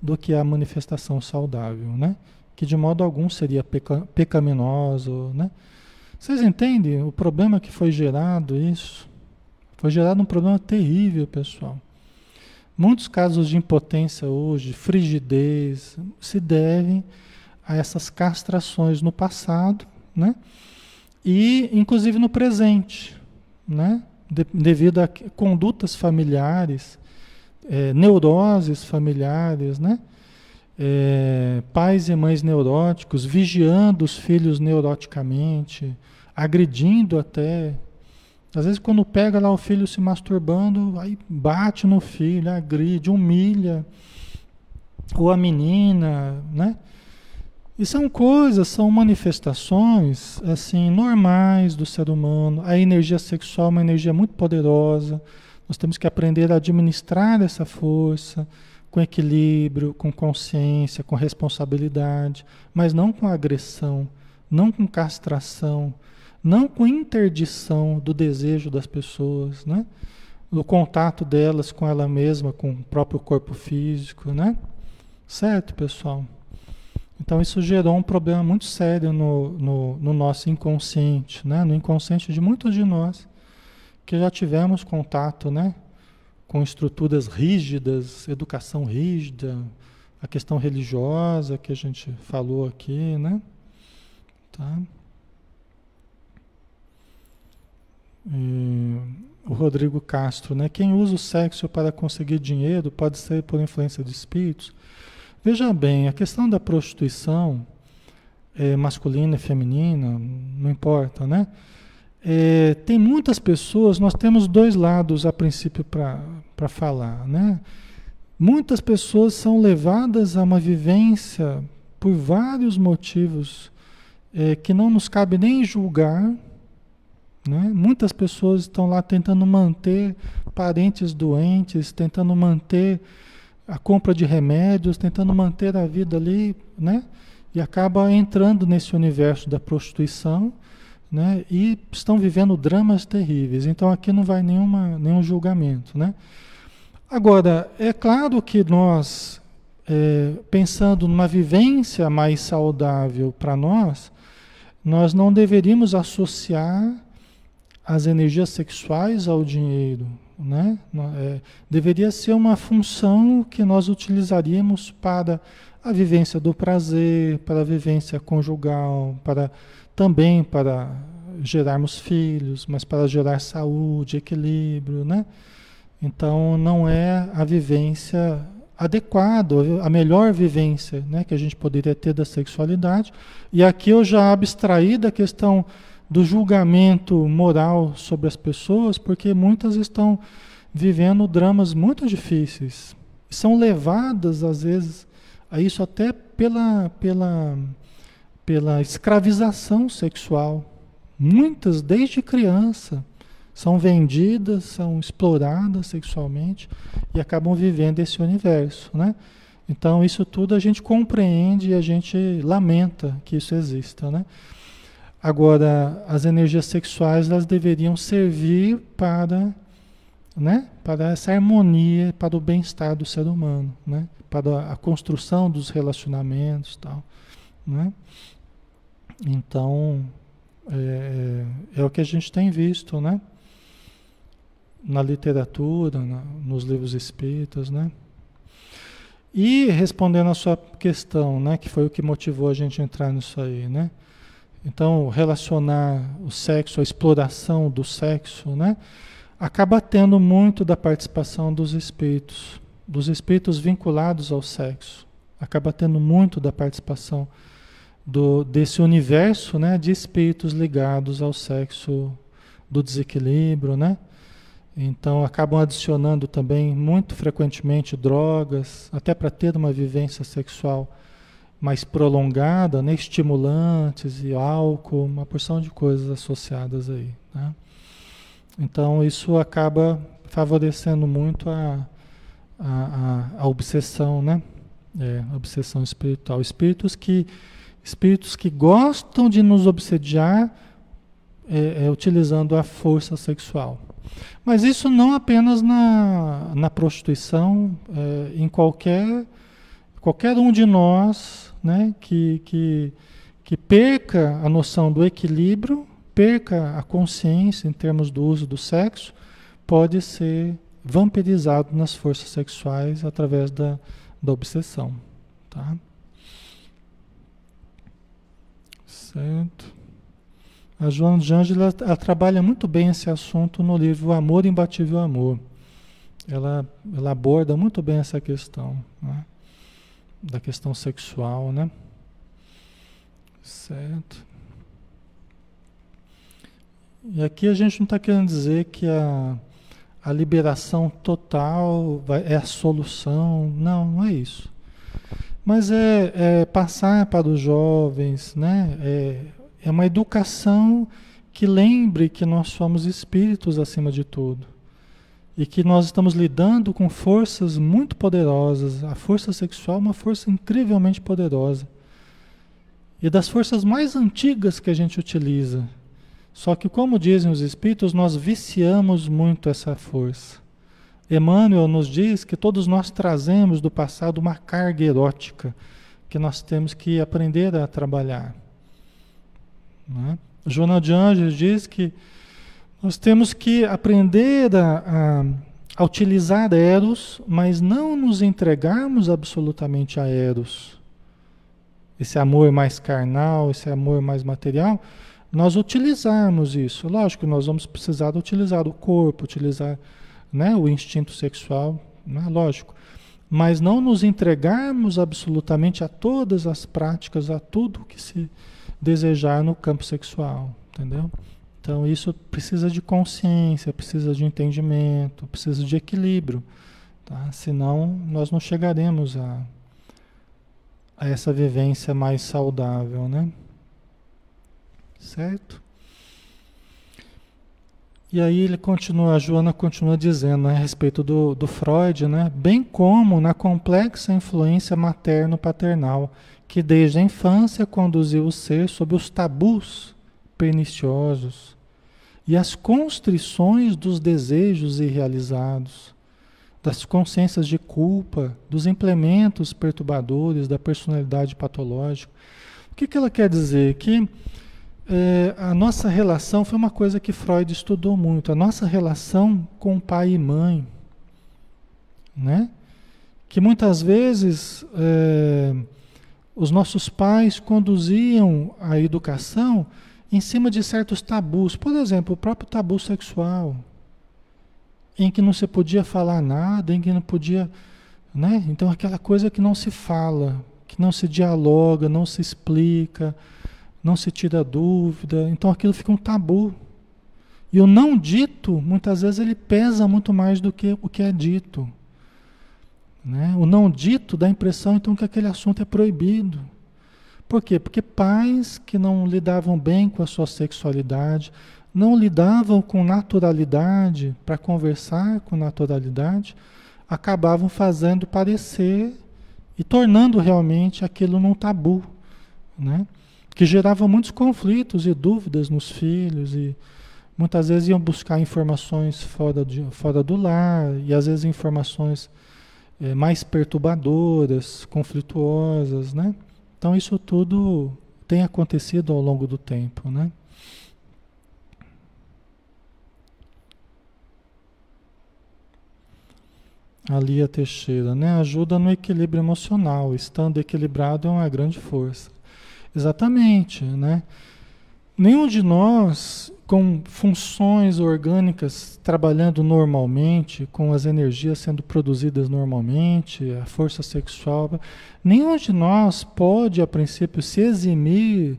do que a manifestação saudável, né? Que de modo algum seria peca, pecaminoso, né? Vocês entendem o problema que foi gerado isso? Foi gerado um problema terrível, pessoal. Muitos casos de impotência hoje, frigidez, se devem a essas castrações no passado, né? E inclusive no presente, né? De, devido a condutas familiares, é, neuroses familiares, né? É, pais e mães neuróticos vigiando os filhos neuroticamente, agredindo até às vezes quando pega lá o filho se masturbando, aí bate no filho, agride, humilha. Ou a menina, né? E são coisas, são manifestações assim normais do ser humano. A energia sexual é uma energia muito poderosa. Nós temos que aprender a administrar essa força com equilíbrio, com consciência, com responsabilidade, mas não com agressão, não com castração, não com interdição do desejo das pessoas, né? do contato delas com ela mesma, com o próprio corpo físico, né? Certo, pessoal? Então isso gerou um problema muito sério no, no, no, nosso inconsciente, né? No inconsciente de muitos de nós que já tivemos contato, né? Com estruturas rígidas, educação rígida, a questão religiosa que a gente falou aqui, né? Tá? o Rodrigo Castro, né? Quem usa o sexo para conseguir dinheiro pode ser por influência de espíritos. Veja bem, a questão da prostituição é, masculina e feminina, não importa, né? É, tem muitas pessoas, nós temos dois lados a princípio para falar, né? Muitas pessoas são levadas a uma vivência por vários motivos é, que não nos cabe nem julgar, né? Muitas pessoas estão lá tentando manter parentes doentes, tentando manter a compra de remédios, tentando manter a vida ali, né? E acaba entrando nesse universo da prostituição, né? E estão vivendo dramas terríveis. Então aqui não vai nenhuma, nenhum julgamento, né? Agora, é claro que nós, é, pensando numa vivência mais saudável para nós, nós não deveríamos associar as energias sexuais ao dinheiro, né? É, deveria ser uma função que nós utilizaríamos para a vivência do prazer, para a vivência conjugal, para também para gerarmos filhos, mas para gerar saúde, equilíbrio, né? Então não é a vivência adequada, a melhor vivência, né, que a gente poderia ter da sexualidade. E aqui eu já abstraí da questão do julgamento moral sobre as pessoas, porque muitas estão vivendo dramas muito difíceis. São levadas, às vezes, a isso até pela, pela, pela escravização sexual. Muitas, desde criança, são vendidas, são exploradas sexualmente e acabam vivendo esse universo, né? Então, isso tudo a gente compreende e a gente lamenta que isso exista, né? Agora, as energias sexuais elas deveriam servir para, né, para essa harmonia, para o bem-estar do ser humano, né, para a construção dos relacionamentos, tal, né? Então, é, é, é o que a gente tem visto, né? Na literatura, na, nos livros espíritas, né? E respondendo a sua questão, né, que foi o que motivou a gente entrar nisso aí, né? Então, relacionar o sexo, a exploração do sexo, né? Acaba tendo muito da participação dos espíritos, dos espíritos vinculados ao sexo. Acaba tendo muito da participação do, desse universo né, de espíritos ligados ao sexo do desequilíbrio, né? Então acabam adicionando também muito frequentemente drogas, até para ter uma vivência sexual mais prolongada, né? estimulantes e álcool, uma porção de coisas associadas aí. Né? Então isso acaba favorecendo muito a, a, a, a obsessão, né? É, obsessão espiritual. Espíritos que, espíritos que gostam de nos obsediar é, é, utilizando a força sexual. Mas isso não apenas na, na prostituição, é, em qualquer, qualquer um de nós né, que, que, que perca a noção do equilíbrio, perca a consciência em termos do uso do sexo, pode ser vampirizado nas forças sexuais através da, da obsessão. Tá? Certo. A Joana de Ângela ela trabalha muito bem esse assunto no livro Amor Imbatível Amor. Ela, ela aborda muito bem essa questão. Né? Da questão sexual, né? Certo. E aqui a gente não está querendo dizer que a, a liberação total vai, é a solução. Não, não é isso. Mas é, é passar para os jovens, né? É, é uma educação que lembre que nós somos espíritos acima de tudo e que nós estamos lidando com forças muito poderosas. A força sexual é uma força incrivelmente poderosa. E das forças mais antigas que a gente utiliza. Só que, como dizem os espíritos, nós viciamos muito essa força. Emmanuel nos diz que todos nós trazemos do passado uma carga erótica que nós temos que aprender a trabalhar. Né? De Anjos diz que nós temos que aprender a, a, a utilizar Eros, mas não nos entregarmos absolutamente a Eros. Esse amor mais carnal, esse amor mais material, nós utilizarmos isso. Lógico, nós vamos precisar utilizar o corpo, utilizar né, o instinto sexual, né, lógico. Mas não nos entregarmos absolutamente a todas as práticas, a tudo que se desejar no campo sexual, entendeu? Então isso precisa de consciência, precisa de entendimento, precisa de equilíbrio, tá? Senão nós não chegaremos a, a essa vivência mais saudável, né? Certo? E aí ele continua, a Joana continua dizendo né, a respeito do, do Freud, né, bem como na complexa influência materno-paternal, que desde a infância conduziu o ser sob os tabus perniciosos e as constrições dos desejos irrealizados, das consciências de culpa, dos implementos perturbadores da personalidade patológica. O que, que ela quer dizer? Que é, a nossa relação foi uma coisa que Freud estudou muito, a nossa relação com pai e mãe, né? Que muitas vezes é, os nossos pais conduziam a educação em cima de certos tabus, por exemplo, o próprio tabu sexual, em que não se podia falar nada, em que não podia, né? Então aquela coisa que não se fala, que não se dialoga, não se explica, não se tira dúvida, então aquilo fica um tabu. E o não dito, muitas vezes, ele pesa muito mais do que o que é dito. Né? O não dito dá a impressão, então, que aquele assunto é proibido. Por quê? Porque pais que não lidavam bem com a sua sexualidade, não lidavam com naturalidade, para conversar com naturalidade, acabavam fazendo parecer e tornando realmente aquilo num tabu. Né? que gerava muitos conflitos e dúvidas nos filhos e muitas vezes iam buscar informações fora, de, fora do lar e às vezes informações é, mais perturbadoras, conflituosas, né? Então isso tudo tem acontecido ao longo do tempo, né? A Lia Teixeira, né? Ajuda no equilíbrio emocional. Estando equilibrado é uma grande força. Exatamente, né? Nenhum de nós, com funções orgânicas trabalhando normalmente, com as energias sendo produzidas normalmente, a força sexual, nenhum de nós pode, a princípio, se eximir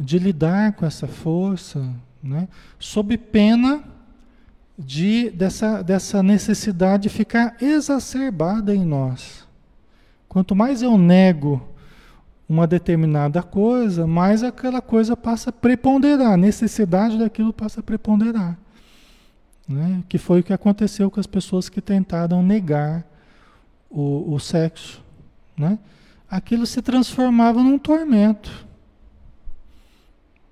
de lidar com essa força, né? sob pena de, dessa, dessa necessidade ficar exacerbada em nós. Quanto mais eu nego uma determinada coisa, mais aquela coisa passa a preponderar, a necessidade daquilo passa a preponderar. Né? Que foi o que aconteceu com as pessoas que tentaram negar o, o sexo. Né? Aquilo se transformava num tormento.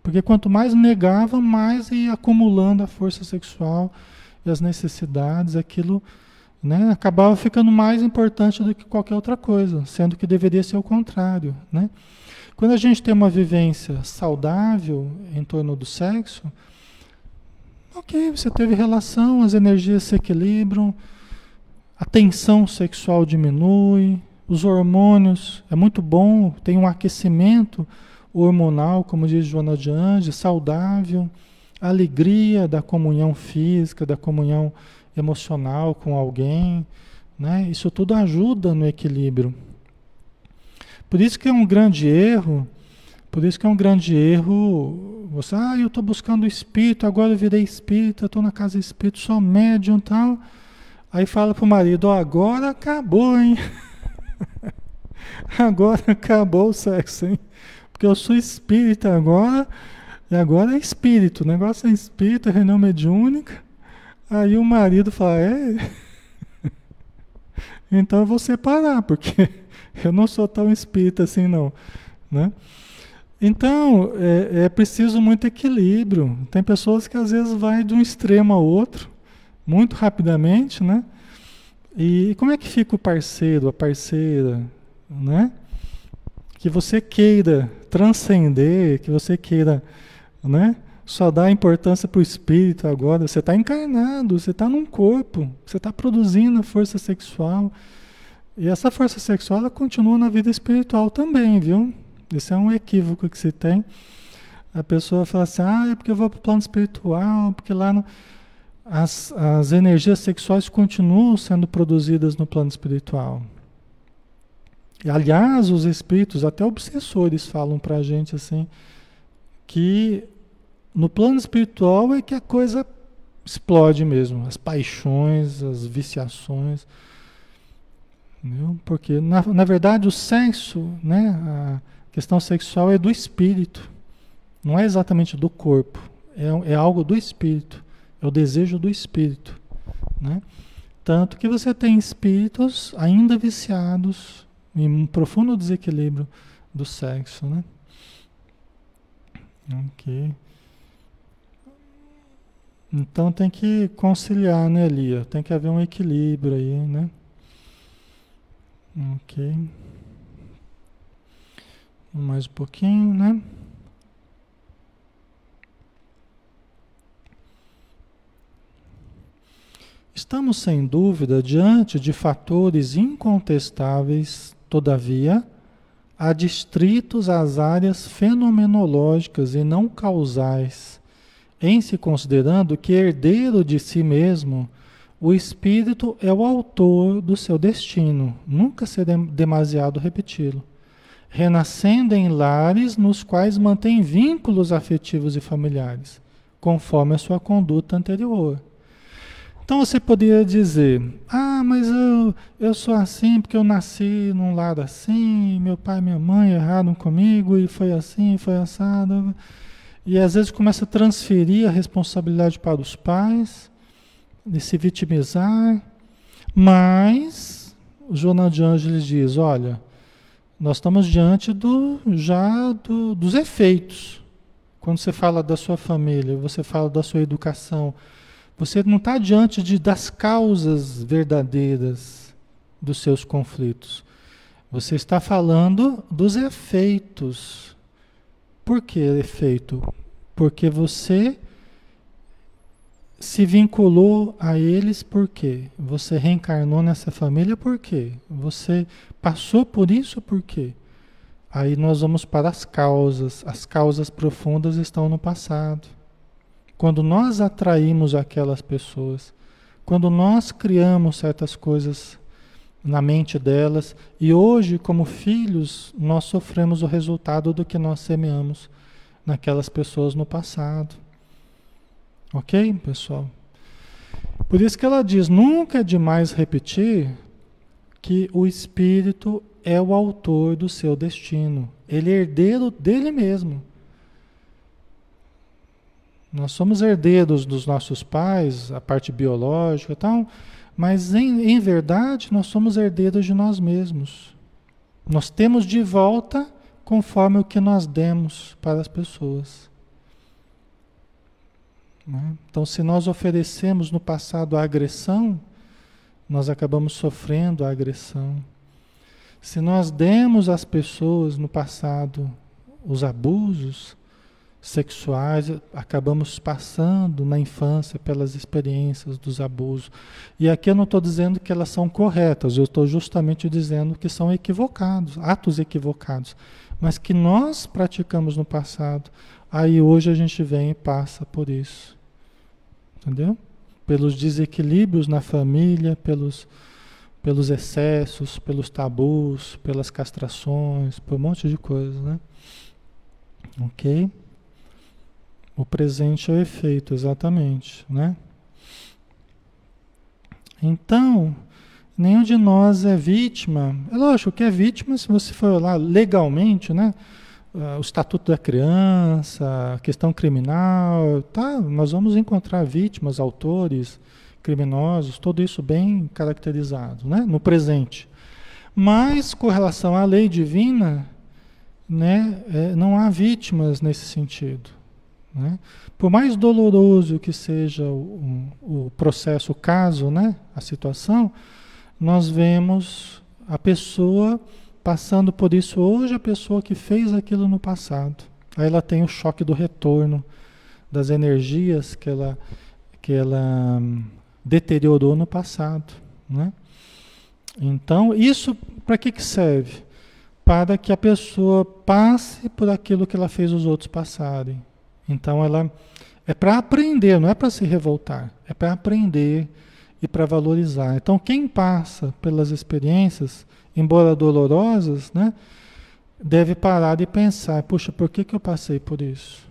Porque quanto mais negava, mais ia acumulando a força sexual e as necessidades, aquilo né, acabava ficando mais importante do que qualquer outra coisa, sendo que deveria ser o contrário. Né? Quando a gente tem uma vivência saudável em torno do sexo, ok, você teve relação, as energias se equilibram, a tensão sexual diminui, os hormônios, é muito bom, tem um aquecimento hormonal, como diz Joana de Anjos, saudável, a alegria da comunhão física, da comunhão emocional com alguém, né? Isso tudo ajuda no equilíbrio. Por isso que é um grande erro, por isso que é um grande erro, você, ah, eu estou buscando o espírito, agora eu virei espírita, estou na casa espírita, sou médium e tal. Aí fala pro marido, oh, agora acabou, hein? agora acabou o sexo, hein? Porque eu sou espírita agora, e agora é espírito, o negócio é espírito, é reunião mediúnica. Aí o marido fala, é. Então eu vou separar, porque eu não sou tão espírita assim não. Né? Então, é, é, preciso muito equilíbrio. Tem pessoas que às vezes vai de um extremo ao outro, muito rapidamente, né? E como é que fica o parceiro, a parceira, né? Que você queira transcender, que você queira, né? Só dá importância para o espírito agora. Você está encarnado, você está num corpo, você está produzindo força sexual. E essa força sexual ela continua na vida espiritual também, viu? Esse é um equívoco que se tem. A pessoa fala assim: ah, é porque eu vou para o plano espiritual, porque lá no... as, as energias sexuais continuam sendo produzidas no plano espiritual. E, aliás, os espíritos, até obsessores, falam para a gente assim que no plano espiritual é que a coisa explode mesmo, as paixões, as viciações. Entendeu? Porque, na, na verdade, o sexo, né, a questão sexual é do espírito, não é exatamente do corpo, é, é algo do espírito, É o desejo do espírito, né? Tanto que você tem espíritos ainda viciados em um profundo desequilíbrio do sexo, né? Ok. Então tem que conciliar, né, Lia? Tem que haver um equilíbrio aí, né? Ok. Mais um pouquinho, né? Estamos sem dúvida diante de fatores incontestáveis, todavia, adstritos às áreas fenomenológicas e não causais, em se considerando que herdeiro de si mesmo, o espírito é o autor do seu destino, nunca será demasiado repeti-lo, renascendo em lares nos quais mantém vínculos afetivos e familiares, conforme a sua conduta anterior então você poderia dizer: Ah, mas eu, eu sou assim porque eu nasci num lado assim, meu pai e minha mãe erraram comigo e foi assim, foi assado. E às vezes começa a transferir a responsabilidade para os pais, de se vitimizar. Mas o Jornal de Ângeles diz: Olha, nós estamos diante do, já do, dos efeitos. Quando você fala da sua família, você fala da sua educação você não está diante de, das causas verdadeiras dos seus conflitos. Você está falando dos efeitos. Por que efeito? Porque você se vinculou a eles por quê? Você reencarnou nessa família por quê? Você passou por isso por quê? Aí nós vamos para as causas. As causas profundas estão no passado. Quando nós atraímos aquelas pessoas, quando nós criamos certas coisas na mente delas, e hoje, como filhos, nós sofremos o resultado do que nós semeamos naquelas pessoas no passado. Ok, pessoal? Por isso que ela diz: nunca é demais repetir que o espírito é o autor do seu destino, ele é herdeiro dele mesmo. Nós somos herdeiros dos nossos pais, a parte biológica e tal, mas em, em verdade nós somos herdeiros de nós mesmos. Nós temos de volta conforme o que nós demos para as pessoas. Né? Então, se nós oferecemos no passado a agressão, nós acabamos sofrendo a agressão. Se nós demos às pessoas no passado os abusos, sexuais, acabamos passando na infância pelas experiências dos abusos. E aqui eu não estou dizendo que elas são corretas, eu estou justamente dizendo que são equivocados, atos equivocados, mas que nós praticamos no passado. Aí hoje a gente vem e passa por isso. Entendeu? Pelos desequilíbrios na família, pelos, pelos excessos, pelos tabus, pelas castrações, por um monte de coisas, né? Ok? O presente é o efeito, exatamente, né? Então, nenhum de nós é vítima. É lógico que é vítima se você for lá legalmente, né? Uh, o estatuto da criança, a questão criminal, tá? Nós vamos encontrar vítimas, autores, criminosos, tudo isso bem caracterizado, né? No presente. Mas com relação à lei divina, né? É, não há vítimas nesse sentido. Né? Por mais doloroso que seja o, o, processo, o caso, né? a situação, nós vemos a pessoa passando por isso hoje, a pessoa que fez aquilo no passado. Aí ela tem o choque do retorno das energias que ela, que ela hum, deteriorou no passado. Né? Então, isso para que, que serve? Para que a pessoa passe por aquilo que ela fez os outros passarem. Então ela é para aprender, não é para se revoltar, é para aprender e para valorizar. Então quem passa pelas experiências, embora dolorosas, né, deve parar e pensar, puxa, por que, que eu passei por isso?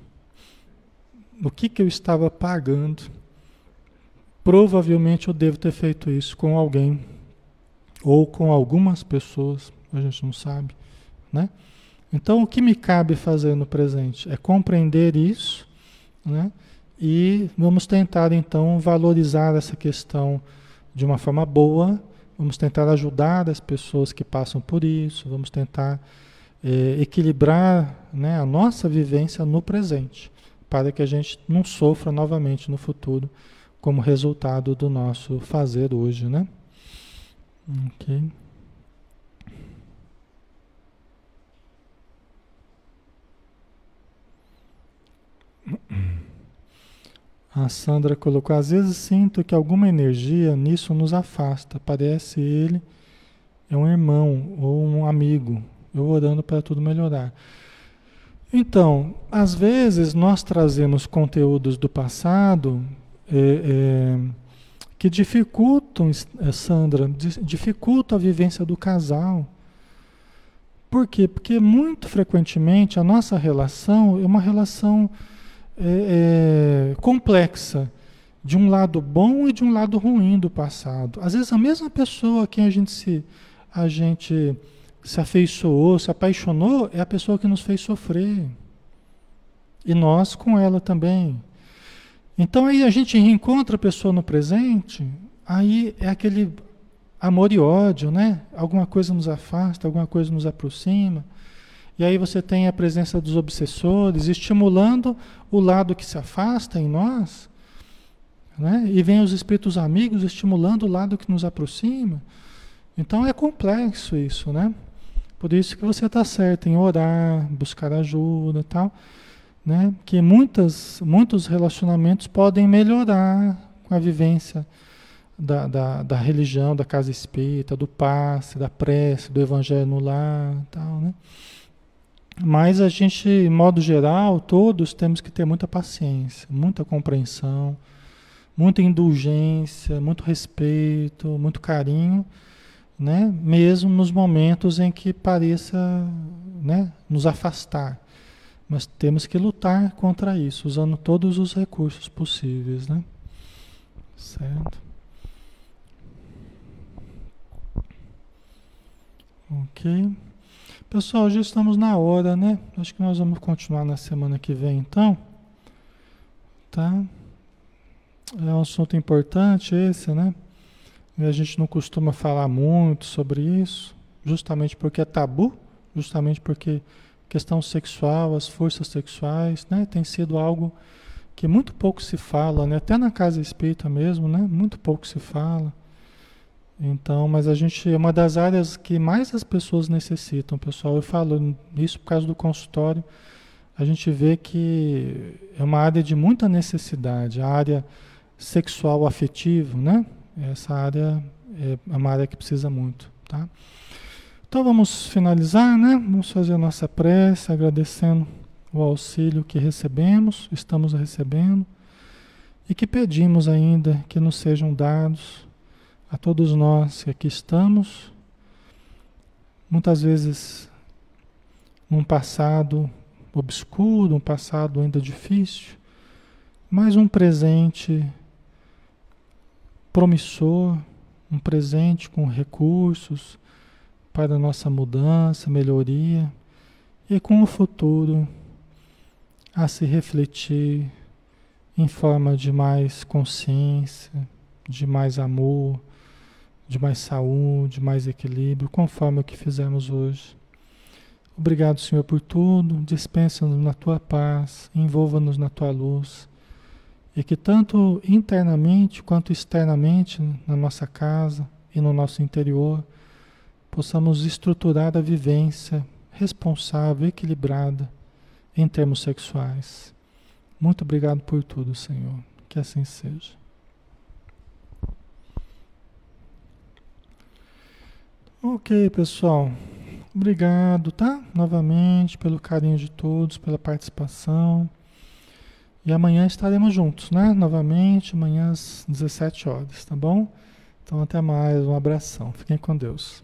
O que, que eu estava pagando? Provavelmente eu devo ter feito isso com alguém ou com algumas pessoas, a gente não sabe, né? Então, o que me cabe fazer no presente é compreender isso, né? E vamos tentar então valorizar essa questão de uma forma boa, vamos tentar ajudar as pessoas que passam por isso, vamos tentar é, equilibrar né, a nossa vivência no presente, para que a gente não sofra novamente no futuro como resultado do nosso fazer hoje, né? Ok. A Sandra colocou: às vezes sinto que alguma energia nisso nos afasta. Parece ele é um irmão ou um amigo. Eu orando para tudo melhorar. Então, às vezes nós trazemos conteúdos do passado é, é, que dificultam, é, Sandra, dificultam a vivência do casal. Por quê? Porque muito frequentemente a nossa relação é uma relação é, é, complexa, de um lado bom e de um lado ruim do passado. Às vezes a mesma pessoa a quem a gente se, a gente se afeiçoou, se apaixonou, é a pessoa que nos fez sofrer. E nós com ela também. Então aí a gente reencontra a pessoa no presente, aí é aquele amor e ódio, né? Alguma coisa nos afasta, alguma coisa nos aproxima. E aí você tem a presença dos obsessores estimulando o lado que se afasta em nós, né? E vem os espíritos amigos estimulando o lado que nos aproxima. Então é complexo isso, né? Por isso que você está certo em orar, buscar ajuda, tal, né? Que muitas, muitos relacionamentos podem melhorar com a vivência da, da, da religião, da casa espírita, do passe, da prece, do evangelho no lar, tal, né? Mas a gente, em modo geral, todos temos que ter muita paciência, muita compreensão, muita indulgência, muito respeito, muito carinho, né? Mesmo nos momentos em que pareça, né, nos afastar. Mas temos que lutar contra isso, usando todos os recursos possíveis, né? Certo? Ok. Pessoal, já estamos na hora, né? Acho que nós vamos continuar na semana que vem, então. Tá? É um assunto importante esse, né? E a gente não costuma falar muito sobre isso, justamente porque é tabu, justamente porque questão sexual, as forças sexuais, né? Tem sido algo que muito pouco se fala, né? Até na casa espírita mesmo, né? Muito pouco se fala. Então, mas a gente é uma das áreas que mais as pessoas necessitam, pessoal. Eu falo isso por causa do consultório. A gente vê que é uma área de muita necessidade, a área sexual afetiva, né? Essa área é uma área que precisa muito, tá? Então vamos finalizar, né? Vamos fazer a nossa prece, agradecendo o auxílio que recebemos, estamos recebendo e que pedimos ainda que nos sejam dados a todos nós que aqui estamos, muitas vezes num passado obscuro, um passado ainda difícil, mas um presente promissor, um presente com recursos para a nossa mudança, melhoria e com o futuro a se refletir em forma de mais consciência, de mais amor, de mais saúde, mais equilíbrio, conforme o que fizemos hoje. Obrigado, Senhor, por tudo. Dispensa-nos na tua paz, envolva-nos na tua luz. E que tanto internamente quanto externamente na nossa casa e no nosso interior possamos estruturar a vivência responsável, equilibrada em termos sexuais. Muito obrigado por tudo, Senhor. Que assim seja. Ok, pessoal. Obrigado, tá? Novamente pelo carinho de todos, pela participação. E amanhã estaremos juntos, né? Novamente, amanhã às 17 horas, tá bom? Então até mais, um abração. Fiquem com Deus.